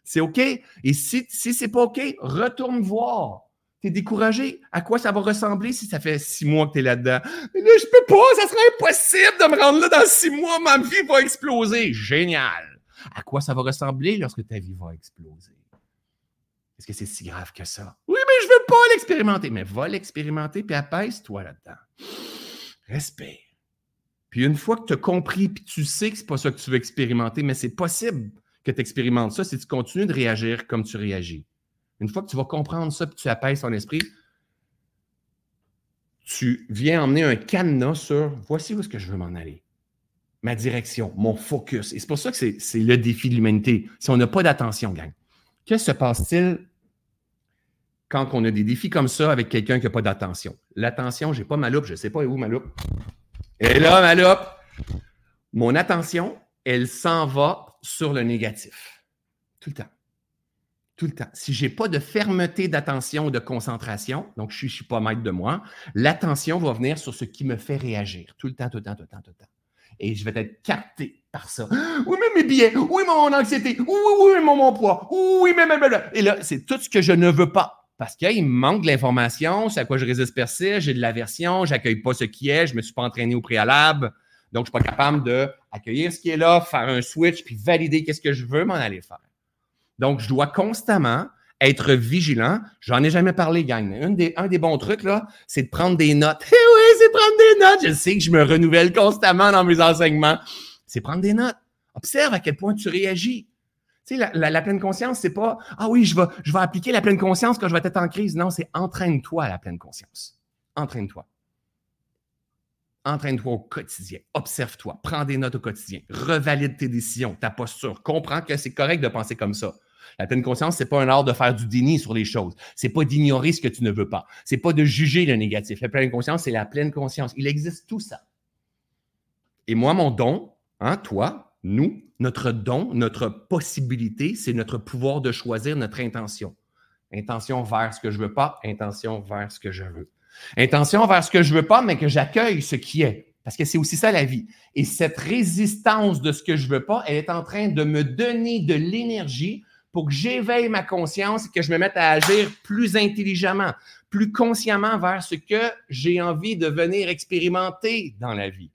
C'est OK? Et si, si c'est pas OK, retourne voir. T'es découragé. À quoi ça va ressembler si ça fait six mois que t'es là-dedans? Mais là, je peux pas. Ça serait impossible de me rendre là dans six mois. Ma vie va exploser. Génial. À quoi ça va ressembler lorsque ta vie va exploser? Est-ce que c'est si grave que ça? Oui, mais je veux pas l'expérimenter. Mais va l'expérimenter, puis apaise-toi là-dedans. Respire. Puis une fois que tu as compris, puis tu sais que c'est pas ça que tu veux expérimenter, mais c'est possible que tu expérimentes ça si tu continues de réagir comme tu réagis. Une fois que tu vas comprendre ça, puis tu apaises ton esprit, tu viens emmener un cadenas sur voici où est-ce que je veux m'en aller. Ma direction, mon focus. Et c'est pour ça que c'est le défi de l'humanité. Si on n'a pas d'attention, gang. Que se passe-t-il quand on a des défis comme ça avec quelqu'un qui n'a pas d'attention? L'attention, je n'ai pas ma loupe, je ne sais pas où ma loupe. Et là, ma loupe, mon attention, elle s'en va sur le négatif. Tout le temps. Tout le temps. Si je n'ai pas de fermeté d'attention ou de concentration, donc je ne suis, pas maître de moi, l'attention va venir sur ce qui me fait réagir. Tout le temps, tout le temps, tout le temps, tout le temps et je vais être capté ça. Oui, mais mes billets, oui, mon anxiété, oui, oui, mon, mon poids, oui, mais, mais, mais, Et là, c'est tout ce que je ne veux pas. Parce qu'il me manque de l'information, c'est à quoi je résiste persiste, j'ai de l'aversion, j'accueille pas ce qui est, je me suis pas entraîné au préalable, donc je suis pas capable d'accueillir ce qui est là, faire un switch, puis valider qu'est-ce que je veux m'en aller faire. Donc, je dois constamment être vigilant. J'en ai jamais parlé, gang. un des, un des bons trucs, là, c'est de prendre des notes. Eh oui, c'est prendre des notes. Je sais que je me renouvelle constamment dans mes enseignements. C'est prendre des notes. Observe à quel point tu réagis. Tu sais, la, pleine conscience, c'est pas Ah oui, je vais, appliquer la pleine conscience quand je vais être en crise. Non, c'est entraîne-toi à la pleine conscience. Entraîne-toi. Entraîne-toi au quotidien. Observe-toi. Prends des notes au quotidien. Revalide tes décisions, ta posture. Comprends que c'est correct de penser comme ça. La pleine conscience, c'est pas un art de faire du déni sur les choses. C'est pas d'ignorer ce que tu ne veux pas. C'est pas de juger le négatif. La pleine conscience, c'est la pleine conscience. Il existe tout ça. Et moi, mon don, hein, toi, nous, notre don, notre possibilité, c'est notre pouvoir de choisir notre intention. Intention vers ce que je veux pas, intention vers ce que je veux. Intention vers ce que je veux pas, mais que j'accueille ce qui est. Parce que c'est aussi ça la vie. Et cette résistance de ce que je veux pas, elle est en train de me donner de l'énergie pour que j'éveille ma conscience et que je me mette à agir plus intelligemment, plus consciemment vers ce que j'ai envie de venir expérimenter dans la vie.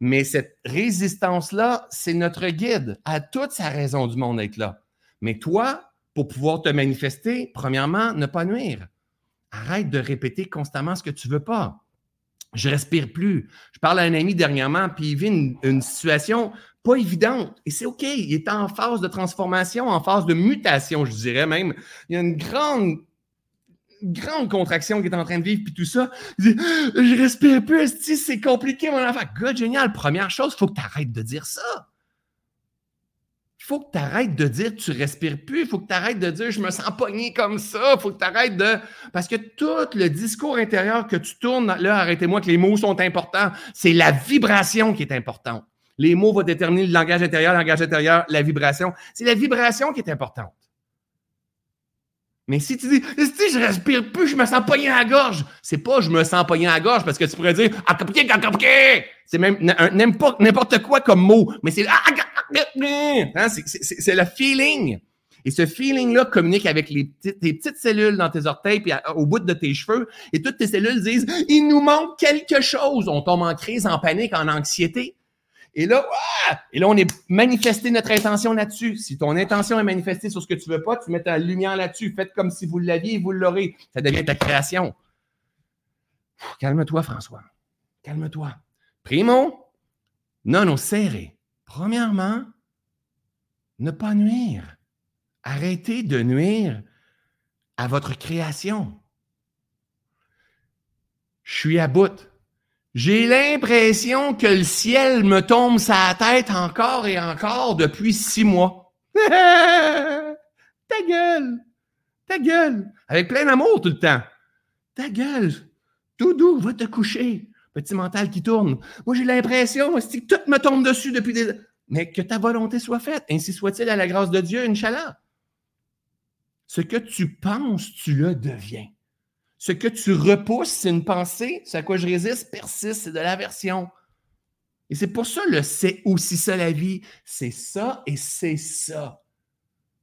Mais cette résistance-là, c'est notre guide à toute sa raison du monde d'être là. Mais toi, pour pouvoir te manifester, premièrement, ne pas nuire. Arrête de répéter constamment ce que tu veux pas. Je respire plus. Je parle à un ami dernièrement, puis il vit une situation pas évidente. Et c'est OK. Il est en phase de transformation, en phase de mutation, je dirais même. Il y a une grande grande contraction qui est en train de vivre, puis tout ça. Il dit, je respire plus, c'est compliqué, mon enfant. God, génial. Première chose, il faut que tu arrêtes de dire ça. Il faut que tu arrêtes de dire tu respires plus. Il faut que tu arrêtes de dire je me sens pogné comme ça. Il faut que tu arrêtes de. Parce que tout le discours intérieur que tu tournes, là, arrêtez-moi que les mots sont importants. C'est la vibration qui est importante. Les mots vont déterminer le langage intérieur, le langage intérieur, la vibration. C'est la vibration qui est importante. Mais si tu dis, si je respire plus, je me sens pogné à la gorge, c'est pas je me sens pogné à la gorge parce que tu pourrais dire ah, c'est même n'importe quoi comme mot, mais c'est ah, hein, c'est le feeling. Et ce feeling-là communique avec les petites, tes petites cellules dans tes orteils puis au bout de tes cheveux. Et toutes tes cellules disent, il nous manque quelque chose. On tombe en crise, en panique, en anxiété. Et là, et là, on est manifesté notre intention là-dessus. Si ton intention est manifestée sur ce que tu veux pas, tu mets ta lumière là-dessus. Faites comme si vous l'aviez et vous l'aurez. Ça devient ta création. Calme-toi, François. Calme-toi. Primo, non, non, serré. Premièrement, ne pas nuire. Arrêtez de nuire à votre création. Je suis à bout. J'ai l'impression que le ciel me tombe sa tête encore et encore depuis six mois. ta gueule! Ta gueule! Avec plein d'amour tout le temps. Ta gueule! Tout doux, va te coucher. Petit mental qui tourne. Moi, j'ai l'impression, que tout me tombe dessus depuis des... Mais que ta volonté soit faite. Ainsi soit-il à la grâce de Dieu, Inch'Allah. Ce que tu penses, tu le deviens. Ce que tu repousses, c'est une pensée. Ce à quoi je résiste persiste, c'est de l'aversion. Et c'est pour ça le c'est aussi ça la vie. C'est ça et c'est ça.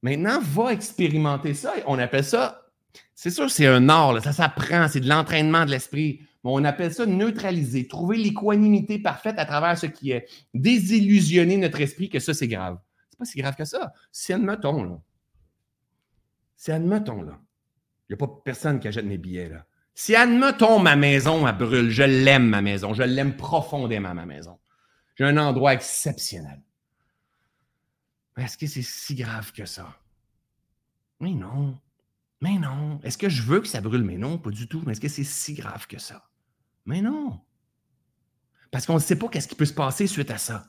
Maintenant, va expérimenter ça. On appelle ça, c'est sûr, c'est un art, ça s'apprend, c'est de l'entraînement de l'esprit. Mais on appelle ça neutraliser, trouver l'équanimité parfaite à travers ce qui est désillusionner notre esprit que ça, c'est grave. C'est pas si grave que ça. Si admettons, là, si admettons, là, il n'y a pas personne qui achète mes billets. Là. Si, admettons, ma maison, elle brûle, je l'aime, ma maison. Je l'aime profondément, ma maison. J'ai un endroit exceptionnel. Est-ce que c'est si grave que ça? Mais non. Mais non. Est-ce que je veux que ça brûle? Mais non, pas du tout. Mais est-ce que c'est si grave que ça? Mais non. Parce qu'on ne sait pas qu'est-ce qui peut se passer suite à ça.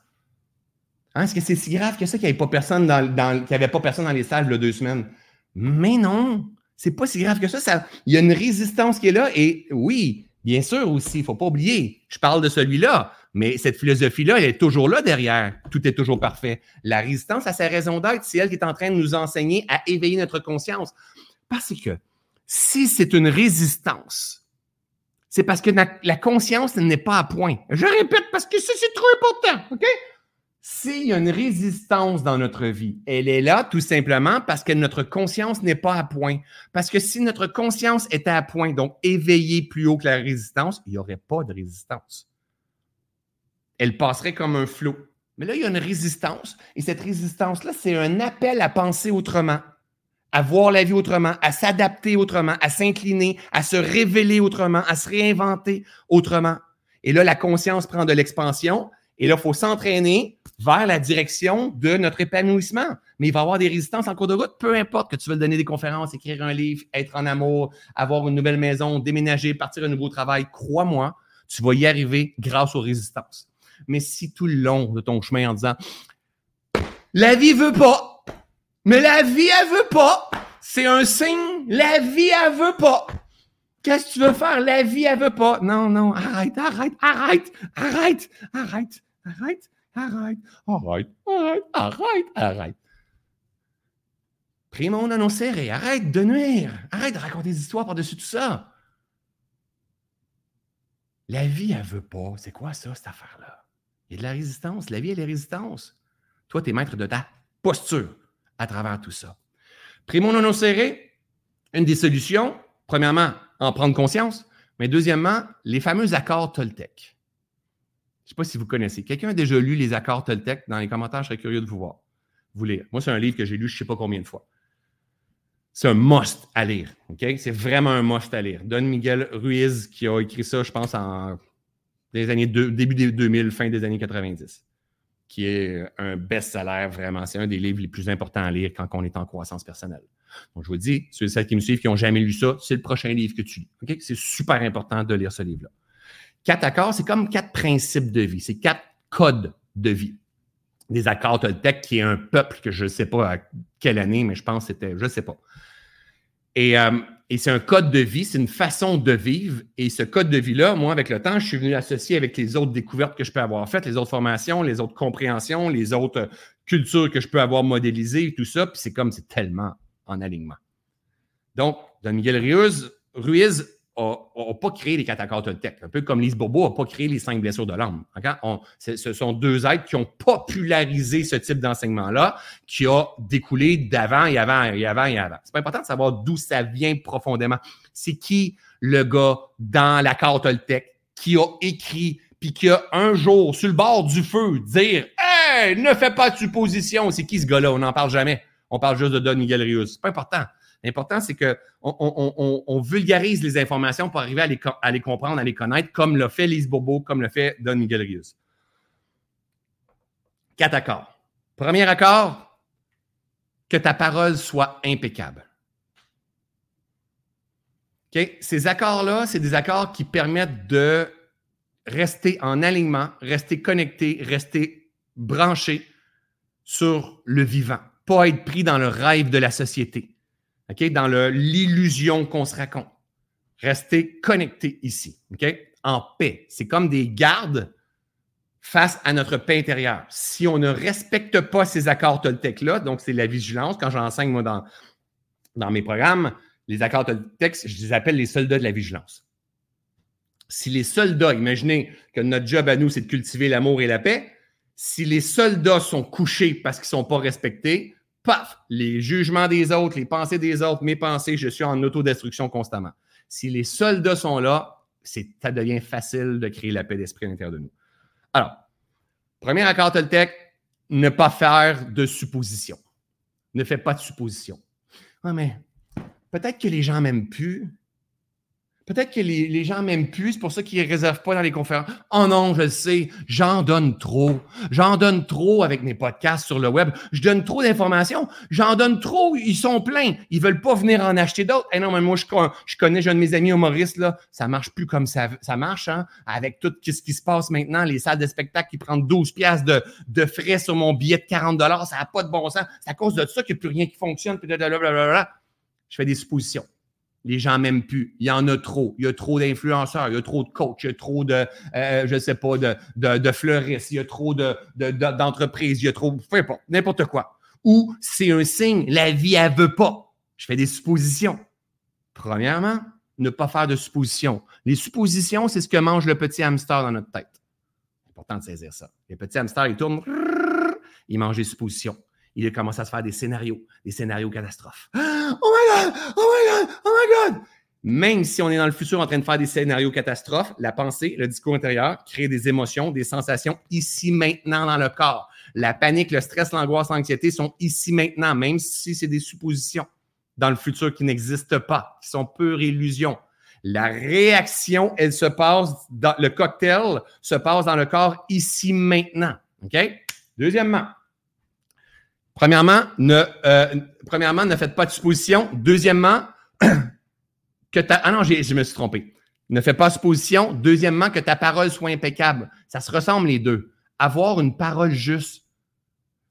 Hein? Est-ce que c'est si grave que ça qu'il n'y avait pas personne dans, avait pas personne dans les salles de deux semaines? Mais non. C'est pas si grave que ça, ça. Il y a une résistance qui est là et oui, bien sûr aussi, il faut pas oublier. Je parle de celui-là, mais cette philosophie-là, elle est toujours là derrière. Tout est toujours parfait. La résistance a sa raison d'être. C'est elle qui est en train de nous enseigner à éveiller notre conscience. Parce que si c'est une résistance, c'est parce que la conscience n'est pas à point. Je répète parce que ça, c'est trop important, OK? S'il y a une résistance dans notre vie, elle est là tout simplement parce que notre conscience n'est pas à point. Parce que si notre conscience était à point, donc éveillée plus haut que la résistance, il n'y aurait pas de résistance. Elle passerait comme un flot. Mais là, il y a une résistance. Et cette résistance-là, c'est un appel à penser autrement, à voir la vie autrement, à s'adapter autrement, à s'incliner, à se révéler autrement, à se réinventer autrement. Et là, la conscience prend de l'expansion et là, il faut s'entraîner vers la direction de notre épanouissement. Mais il va y avoir des résistances en cours de route, peu importe que tu veux donner des conférences, écrire un livre, être en amour, avoir une nouvelle maison, déménager, partir un nouveau travail. Crois-moi, tu vas y arriver grâce aux résistances. Mais si tout le long de ton chemin en disant La vie veut pas, mais la vie, elle veut pas, c'est un signe, la vie, elle veut pas. Qu'est-ce que tu veux faire? La vie, elle veut pas. Non, non, arrête, arrête, arrête, arrête, arrête. Arrête, arrête, arrête, arrête, arrête, arrête. Pris mon annonceur et arrête de nuire. Arrête de raconter des histoires par-dessus tout ça. La vie, elle veut pas. C'est quoi ça, cette affaire-là? Il y a de la résistance. La vie, elle est résistance. Toi, tu es maître de ta posture à travers tout ça. Primo non serré, une des solutions, premièrement, en prendre conscience, mais deuxièmement, les fameux accords Toltec. Je ne sais pas si vous connaissez. Quelqu'un a déjà lu les accords Toltec? Dans les commentaires, je serais curieux de vous voir. Vous lire. Moi, c'est un livre que j'ai lu je ne sais pas combien de fois. C'est un must à lire. C'est vraiment un must à lire. Don Miguel Ruiz qui a écrit ça, je pense, en des années début des 2000, fin des années 90, qui est un best-seller vraiment. C'est un des livres les plus importants à lire quand on est en croissance personnelle. Donc, je vous dis, ceux et celles qui me suivent qui n'ont jamais lu ça, c'est le prochain livre que tu lis. C'est super important de lire ce livre-là. Quatre accords, c'est comme quatre principes de vie. C'est quatre codes de vie. Des accords Toltec, qui est un peuple que je ne sais pas à quelle année, mais je pense que c'était, je ne sais pas. Et, euh, et c'est un code de vie, c'est une façon de vivre. Et ce code de vie-là, moi, avec le temps, je suis venu associer avec les autres découvertes que je peux avoir faites, les autres formations, les autres compréhensions, les autres cultures que je peux avoir modélisées, tout ça. Puis c'est comme, c'est tellement en alignement. Donc, Don Miguel Ruiz, Ruiz n'a pas créé les catacomбes Toltec. Un peu comme Lise Bourbeau n'a pas créé les cinq blessures de l'âme. ce sont deux êtres qui ont popularisé ce type d'enseignement-là, qui a découlé d'avant et avant et avant et avant. C'est pas important de savoir d'où ça vient profondément. C'est qui le gars dans l'accord Toltec qui a écrit puis qu'il y a un jour, sur le bord du feu, dire Hey, ne fais pas de supposition. C'est qui ce gars-là? On n'en parle jamais. On parle juste de Don Miguel Rios. C'est pas important. L'important, c'est qu'on on, vulgarise les informations pour arriver à les, comprendre, à les connaître, comme l'a fait Lise Bourbeau, comme l'a fait Don Miguel Rios. Quatre accords. Premier accord, que ta parole soit impeccable. Ces accords-là, c'est des accords qui permettent de rester en alignement, rester connecté, rester branché sur le vivant, pas être pris dans le rêve de la société, dans l'illusion qu'on se raconte. Rester connecté ici, en paix. C'est comme des gardes face à notre paix intérieure. Si on ne respecte pas ces accords Toltec-là, donc c'est la vigilance, quand j'enseigne moi dans, dans mes programmes, les accords Toltec, je les appelle les soldats de la vigilance. Si les soldats, imaginez que notre job à nous, c'est de cultiver l'amour et la paix, si les soldats sont couchés parce qu'ils ne sont pas respectés, paf, les jugements des autres, les pensées des autres, mes pensées, je suis en autodestruction constamment. Si les soldats sont là, ça devient facile de créer la paix d'esprit à l'intérieur de nous. Alors, premier accord Toltec, ne pas faire de suppositions. Ne fais pas de suppositions. Ah, mais peut-être que les gens m'aiment plus. Peut-être que les, gens m'aiment plus, c'est pour ça qu'ils ne réservent pas dans les conférences. Oh non, je le sais, j'en donne trop. J'en donne trop avec mes podcasts sur le web. Je donne trop d'informations. J'en donne trop, ils sont pleins. Ils ne veulent pas venir en acheter d'autres. Eh non, mais moi, je, connais, un de mes amis humoristes, là, ça marche plus comme ça, ça marche, hein, avec tout ce qui se passe maintenant, les salles de spectacle qui prennent 12 piastres de, de frais sur mon billet de 40 ça n'a pas de bon sens. C'est à cause de ça qu'il n'y a plus rien qui fonctionne. Je fais des suppositions les gens m'aiment plus. Il y en a trop. Il y a trop d'influenceurs, il y a trop de coachs, il y a trop de, euh, je sais pas, de, de, fleuristes, il y a trop d'entreprises, il y a trop, peu importe, n'importe quoi. Ou c'est un signe, la vie, elle veut pas. Je fais des suppositions. Premièrement, ne pas faire de suppositions. Les suppositions, c'est ce que mange le petit hamster dans notre tête. C'est important de saisir ça. Le petit hamster, il tourne, il mange des suppositions il a commencé à se faire des scénarios, des scénarios catastrophes. Oh my God! Oh my God! Oh my God! Même si on est dans le futur en train de faire des scénarios catastrophes, la pensée, le discours intérieur crée des émotions, des sensations ici maintenant dans le corps. La panique, le stress, l'angoisse, l'anxiété sont ici maintenant, même si c'est des suppositions dans le futur qui n'existent pas, qui sont pure illusion. La réaction, elle se passe dans le cocktail se passe dans le corps ici maintenant. OK? Deuxièmement, Premièrement, ne, euh, premièrement, ne faites pas de supposition. Deuxièmement, que ta. Ah non, je me suis trompé. Ne fais pas supposition. Deuxièmement, que ta parole soit impeccable. Ça se ressemble les deux. Avoir une parole juste.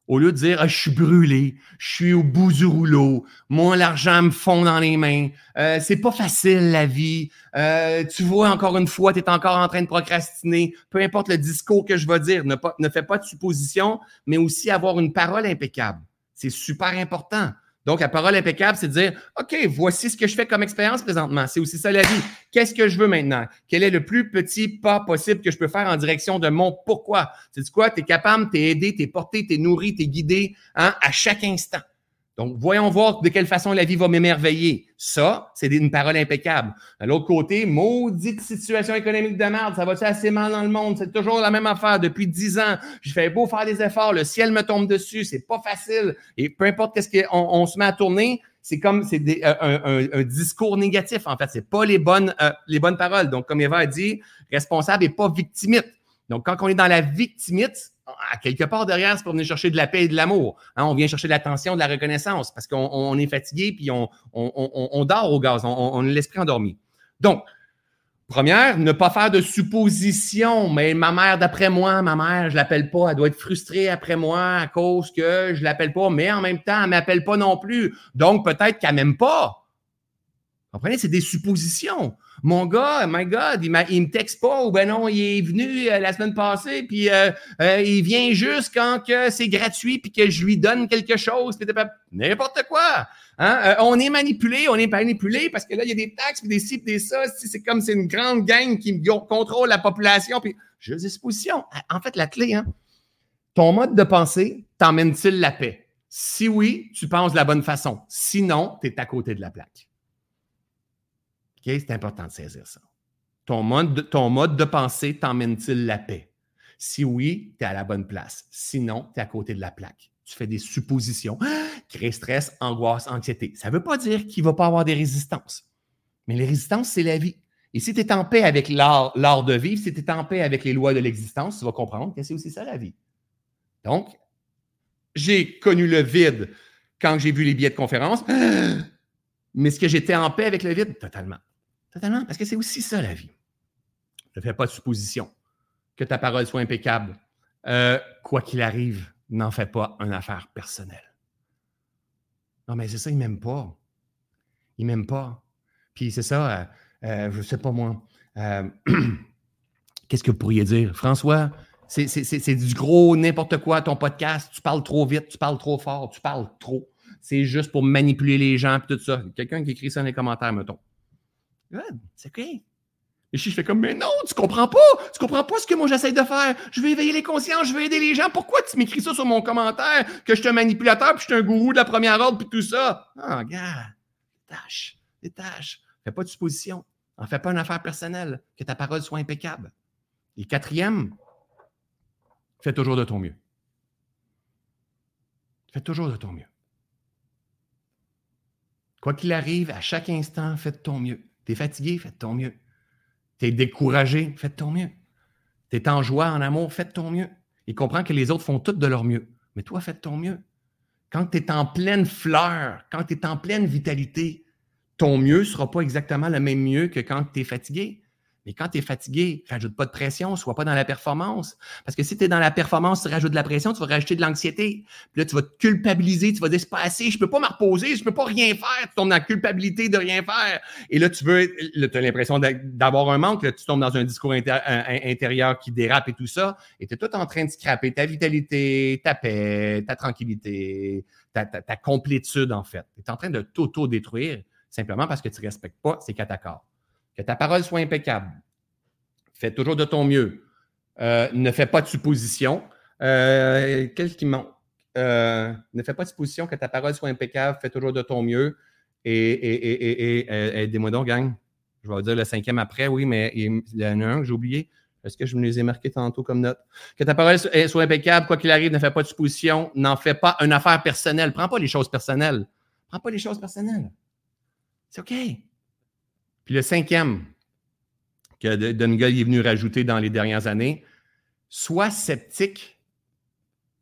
Au lieu de dire ah, je suis brûlé, je suis au bout du rouleau, moi l'argent me fond dans les mains, euh, c'est pas facile la vie, euh, tu vois encore une fois, tu es encore en train de procrastiner, peu importe le discours que je vais dire, ne, ne fais pas de supposition, mais aussi avoir une parole impeccable. C'est super important. Donc, la parole impeccable, c'est de dire, OK, voici ce que je fais comme expérience présentement. C'est aussi ça la vie. Qu'est-ce que je veux maintenant? Quel est le plus petit pas possible que je peux faire en direction de mon pourquoi? C'est quoi? Tu es capable, tu aidé, tu es porté, tu es nourri, tu es guidé hein, à chaque instant. Donc, voyons voir de quelle façon la vie va m'émerveiller. Ça, c'est une parole impeccable. De l'autre côté, maudite situation économique de merde, ça va-tu assez mal dans le monde? C'est toujours la même affaire depuis dix ans. Je fais beau faire des efforts, le ciel me tombe dessus, c'est pas facile. Et peu importe qu'est-ce qu'on on se met à tourner, c'est comme c'est euh, un, discours négatif. En fait, c'est pas les bonnes, euh, les bonnes paroles. Donc, comme Eva a dit, responsable et pas victimite. Donc, quand on est dans la victimite, à quelque part derrière, c'est pour venir chercher de la paix et de l'amour. Hein. on vient chercher de l'attention, de la reconnaissance parce qu'on est fatigué puis on, on, dort au gaz, on, a l'esprit endormi. Donc, première, ne pas faire de suppositions. Mais ma mère, d'après moi, ma mère, je l'appelle pas, elle doit être frustrée après moi à cause que je l'appelle pas, mais en même temps, elle m'appelle pas non plus. Donc, peut-être qu'elle m'aime pas. Comprenez? C'est des suppositions. Mon gars, my God, il, il me texte pas ou ben non, il est venu euh, la semaine passée, puis euh, euh, il vient juste quand que c'est gratuit, puis que je lui donne quelque chose, puis n'importe quoi. Hein? on est manipulé, on est manipulé parce que là, il y a des taxes, puis des ci, puis des ça. C'est comme c'est une grande gang qui contrôle la population. Puis je disposition. En fait, la clé, hein? ton mode de pensée t'emmène-t-il la paix? Si oui, tu penses de la bonne façon. Sinon, tu es à côté de la plaque. C'est important de saisir ça. Ton mode, de, ton mode de pensée t'emmène-t-il la paix? Si oui, tu es à la bonne place. Sinon, tu es à côté de la plaque. Tu fais des suppositions, crée stress, angoisse, anxiété. Ça ne veut pas dire qu'il ne va pas avoir des résistances. Mais les résistances, c'est la vie. Et si tu es en paix avec l'art de vivre, si tu es en paix avec les lois de l'existence, tu vas comprendre que c'est aussi ça la vie. Donc, j'ai connu le vide quand j'ai vu les billets de conférence, mais est-ce que j'étais en paix avec le vide? Totalement. Parce que c'est aussi ça la vie. Ne fais pas de supposition. Que ta parole soit impeccable. Euh, quoi qu'il arrive, n'en fais pas une affaire personnelle. Non, mais c'est ça, il ne m'aime pas. Il ne m'aime pas. Puis c'est ça, euh, euh, je ne sais pas moi. Qu'est-ce que vous pourriez dire? François, c'est du gros n'importe quoi ton podcast. Tu parles trop vite, tu parles trop fort, tu parles trop. C'est juste pour manipuler les gens et tout ça. Quelqu'un qui écrit ça dans les commentaires, mettons. C'est OK. Et je fais comme, mais non, tu comprends pas. Tu comprends pas ce que moi j'essaie de faire. Je veux éveiller les consciences, je veux aider les gens. Pourquoi tu m'écris ça sur mon commentaire? Que je suis un manipulateur, puis je suis un gourou de la première ordre, puis tout ça? Ah, gars, détache, détache. Fais pas de supposition. En fais pas une affaire personnelle. Que ta parole soit impeccable. Et quatrième, fais toujours de ton mieux. Fais toujours de ton mieux. Quoi qu'il arrive, à chaque instant, fais de ton mieux. Tu es fatigué, fais ton mieux. Tu es découragé, fais ton mieux. Tu es en joie, en amour, fais ton mieux. Il comprend que les autres font tout de leur mieux. Mais toi, fais ton mieux. Quand tu es en pleine fleur, quand tu es en pleine vitalité, ton mieux ne sera pas exactement le même mieux que quand tu es fatigué. Mais quand tu es fatigué, rajoute pas de pression, sois pas dans la performance. Parce que si tu es dans la performance, tu rajoutes de la pression, tu vas rajouter de l'anxiété. Puis là, tu vas te culpabiliser, tu vas dire c'est pas assez, je peux pas me reposer, je peux pas rien faire. Tu tombes dans la culpabilité de rien faire. Et là, tu veux, tu as l'impression d'avoir un manque, là, tu tombes dans un discours intérieur qui dérape et tout ça. Et tu es tout en train de scraper ta vitalité, ta paix, ta tranquillité, ta, complétude, en fait. Tu es en train de t'auto-détruire simplement parce que tu respectes pas ces quatre que ta parole soit impeccable. Fais toujours de ton mieux. Euh, ne fais pas de suppositions. Euh, Qu'est-ce qui manque? Euh, ne fais pas de suppositions, que ta parole soit impeccable. Fais toujours de ton mieux. Et, et, et, aidez-moi donc, gang. Je vais dire le cinquième après, oui, mais il y en a un que j'ai oublié. Est-ce que je me les ai marqués tantôt comme note? Que ta parole soit impeccable, quoi qu'il arrive, ne fais pas de suppositions, n'en fais pas une affaire personnelle. Prends pas les choses personnelles. Prends pas les choses personnelles. C'est OK. Puis le cinquième que Dungal est venu rajouter dans les dernières années, sois sceptique,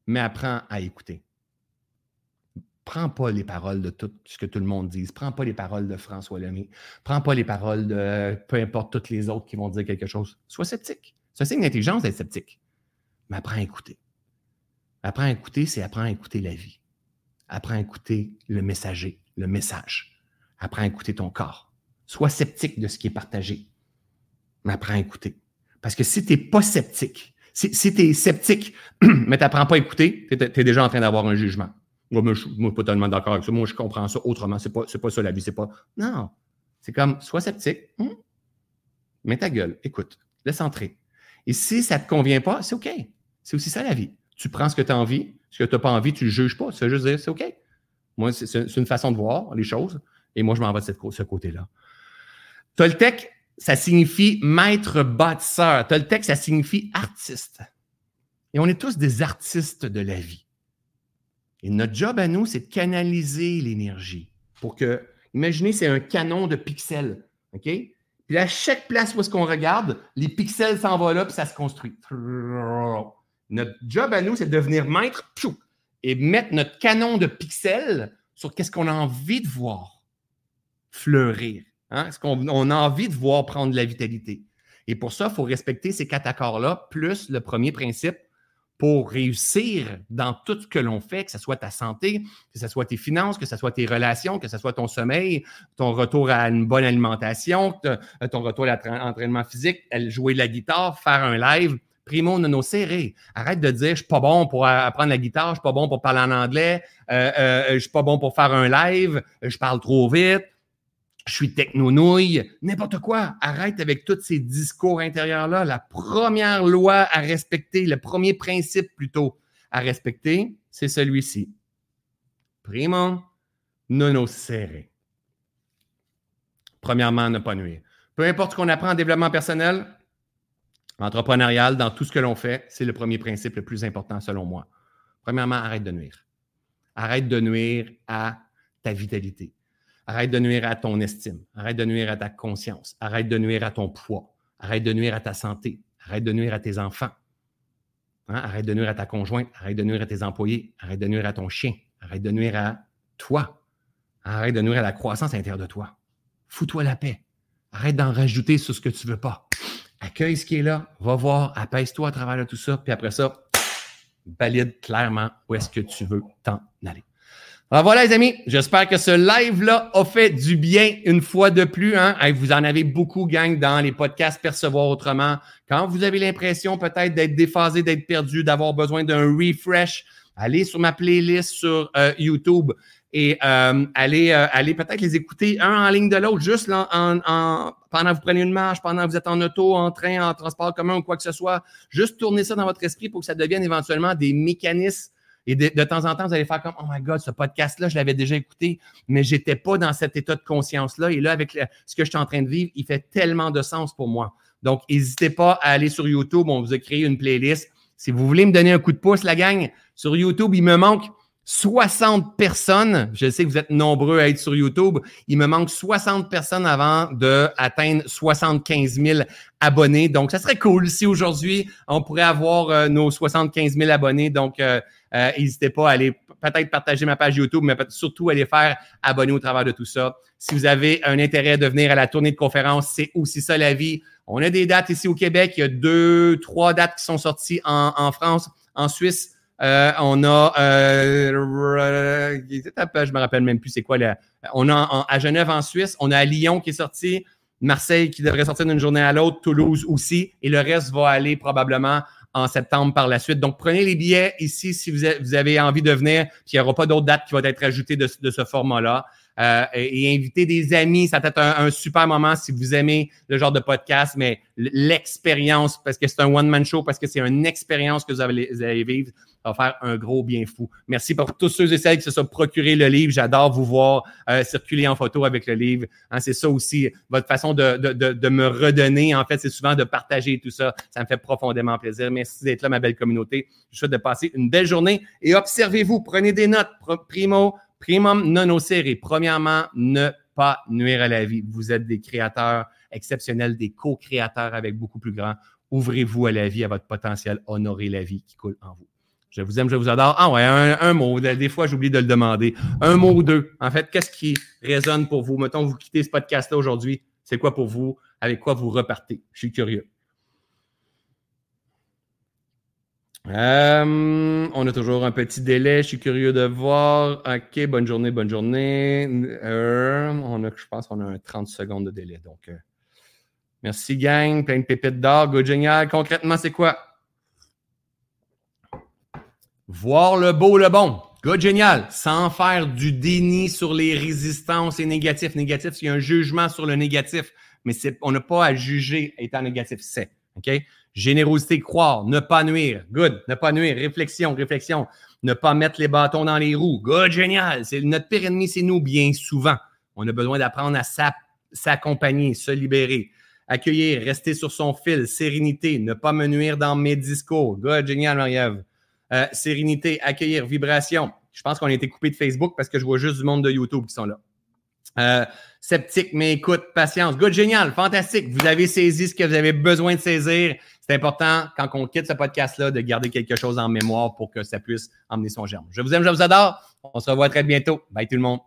mais apprends à écouter. Prends pas les paroles de tout ce que tout le monde dit. Prends pas les paroles de François Lemay. Prends pas les paroles de peu importe toutes les autres qui vont dire quelque chose. Sois sceptique. C'est un signe d'intelligence d'être sceptique. Mais apprends à écouter. Apprends à écouter, c'est apprends à écouter la vie. Apprends à écouter le messager, le message. Apprends à écouter ton corps. Sois sceptique de ce qui est partagé. Mais apprends à écouter. Parce que si tu n'es pas sceptique, si, tu es sceptique, mais tu n'apprends pas à écouter, tu es, déjà en train d'avoir un jugement. Moi, je ne suis pas tellement d'accord avec ça. Moi, je comprends ça autrement. Ce n'est pas, pas ça la vie. C'est pas. Non. C'est comme, sois sceptique, hmm, mets ta gueule, écoute, laisse entrer. Et si ça ne te convient pas, c'est OK. C'est aussi ça la vie. Tu prends ce que tu as envie, ce que tu n'as pas envie, tu ne juges pas. Tu juste dire, c'est OK. Moi, c'est une façon de voir les choses. Et moi, je m'en vais de ce côté-là. Toltec, ça signifie maître bâtisseur. Toltec, ça signifie artiste. Et on est tous des artistes de la vie. Et notre job à nous, c'est de canaliser l'énergie pour que, imaginez, c'est un canon de pixels. OK? Puis à chaque place où est-ce qu'on regarde, les pixels s'en vont là, puis ça se construit. Notre job à nous, c'est de devenir maître et mettre notre canon de pixels sur qu'est-ce qu'on a envie de voir fleurir. Hein? Est-ce qu'on a envie de voir prendre de la vitalité? Et pour ça, il faut respecter ces quatre accords-là, plus le premier principe pour réussir dans tout ce que l'on fait, que ce soit ta santé, que ce soit tes finances, que ce soit tes relations, que ce soit ton sommeil, ton retour à une bonne alimentation, ton retour à l'entraînement physique, jouer de la guitare, faire un live. Primo non serré. Arrête de dire je suis pas bon pour apprendre la guitare, je suis pas bon pour parler en anglais, euh, euh, je suis pas bon pour faire un live, je parle trop vite, je suis techno-nouille, n'importe quoi. Arrête avec tous ces discours intérieurs-là. La première loi à respecter, le premier principe plutôt à respecter, c'est celui-ci. Primo, non serré. Premièrement, ne pas nuire. Peu importe ce qu'on apprend en développement personnel, entrepreneurial, dans tout ce que l'on fait, c'est le premier principe le plus important selon moi. Premièrement, arrête de nuire. Arrête de nuire à ta vitalité. Arrête de nuire à ton estime. Arrête de nuire à ta conscience. Arrête de nuire à ton poids. Arrête de nuire à ta santé. Arrête de nuire à tes enfants. Hein? Arrête de nuire à ta conjointe. Arrête de nuire à tes employés. Arrête de nuire à ton chien. Arrête de nuire à toi. Arrête de nuire à la croissance à l'intérieur de toi. Fous-toi la paix. Arrête d'en rajouter sur ce que tu veux pas. Accueille ce qui est là. Va voir. Apaise-toi à travers tout ça. Puis après ça, valide clairement où est-ce que tu veux t'en aller. Alors voilà, les amis, j'espère que ce live-là a fait du bien une fois de plus. Hein? vous en avez beaucoup, gang, dans les podcasts Percevoir autrement. Quand vous avez l'impression peut-être d'être déphasé, d'être perdu, d'avoir besoin d'un refresh, allez sur ma playlist sur euh, YouTube et euh, allez, euh, allez peut-être les écouter un en ligne de l'autre, juste en, en, pendant que vous prenez une marche, pendant que vous êtes en auto, en train, en transport commun ou quoi que ce soit. Juste tournez ça dans votre esprit pour que ça devienne éventuellement des mécanismes. Et de, temps en temps, vous allez faire comme Oh my God, ce podcast-là, je l'avais déjà écouté, mais j'étais pas dans cet état de conscience-là. Et là, avec ce que je suis en train de vivre, il fait tellement de sens pour moi. Donc, n'hésitez pas à aller sur YouTube. On vous a créé une playlist. Si vous voulez me donner un coup de pouce, la gang, sur YouTube, il me manque 60 personnes. Je sais que vous êtes nombreux à être sur YouTube. Il me manque 60 personnes avant d'atteindre 75 000 abonnés. Donc, ça serait cool si aujourd'hui, on pourrait avoir euh, nos 75 000 abonnés. Donc, euh, euh, n'hésitez pas à aller peut-être partager ma page YouTube, mais surtout aller faire abonner au travers de tout ça. Si vous avez un intérêt de venir à la tournée de conférence, c'est aussi ça la vie. On a des dates ici au Québec. Il y a deux, trois dates qui sont sorties en, France, en Suisse. Euh, on a, euh, je me rappelle même plus c'est quoi. Là. On a à Genève en Suisse, on a à Lyon qui est sorti, Marseille qui devrait sortir d'une journée à l'autre, Toulouse aussi, et le reste va aller probablement en septembre par la suite. Donc, prenez les billets ici si vous avez envie de venir, puis il n'y aura pas d'autres dates qui vont être ajoutées de, ce format-là. Euh, et, inviter des amis, ça peut être un, super moment si vous aimez le genre de podcast, mais l'expérience, parce que c'est un one-man show, parce que c'est une expérience que vous allez, vous allez vivre, ça va faire un gros bien fou. Merci pour tous ceux et celles qui se sont procurés le livre. J'adore vous voir euh, circuler en photo avec le livre. Hein, c'est ça aussi, votre façon de, de, de, de me redonner. En fait, c'est souvent de partager tout ça. Ça me fait profondément plaisir. Merci d'être là, ma belle communauté. Je souhaite de passer une belle journée et observez-vous, prenez des notes. Primo, primum non nocere. Premièrement, ne pas nuire à la vie. Vous êtes des créateurs exceptionnels, des co-créateurs avec beaucoup plus grand. Ouvrez-vous à la vie, à votre potentiel. Honorez la vie qui coule en vous. Je vous aime, je vous adore. Ah ouais, un, mot. Des fois, j'oublie de le demander. Un mot ou deux. En fait, qu'est-ce qui résonne pour vous? Mettons, vous quittez ce podcast-là aujourd'hui. C'est quoi pour vous? Avec quoi vous repartez? Je suis curieux. Euh, on a toujours un petit délai. Je suis curieux de voir. OK, bonne journée, bonne journée. Euh, on a, je pense qu'on a un 30 secondes de délai. Euh, merci, gang. Plein de pépites d'or. Good, génial. Concrètement, c'est quoi? Voir le beau, le bon. Good, génial. Sans faire du déni sur les résistances et négatifs. Négatif, a un jugement sur le négatif, mais on n'a pas à juger étant négatif. C'est. OK? Générosité, croire, ne pas nuire. Good. Ne pas nuire. Réflexion, réflexion. Ne pas mettre les bâtons dans les roues. Good, génial. C'est notre pire ennemi, c'est nous, bien souvent. On a besoin d'apprendre à s'accompagner, se libérer. Accueillir, rester sur son fil, sérénité, ne pas me nuire dans mes discours. Good, génial, Marie-Ève. Euh, sérénité, accueillir, vibration. Je pense qu'on a été coupé de Facebook parce que je vois juste du monde de YouTube qui sont là. Euh, sceptique, mais écoute, patience. Good, génial, fantastique. Vous avez saisi ce que vous avez besoin de saisir. C'est important, quand on quitte ce podcast-là, de garder quelque chose en mémoire pour que ça puisse emmener son germe. Je vous aime, je vous adore. On se revoit très bientôt. Bye tout le monde.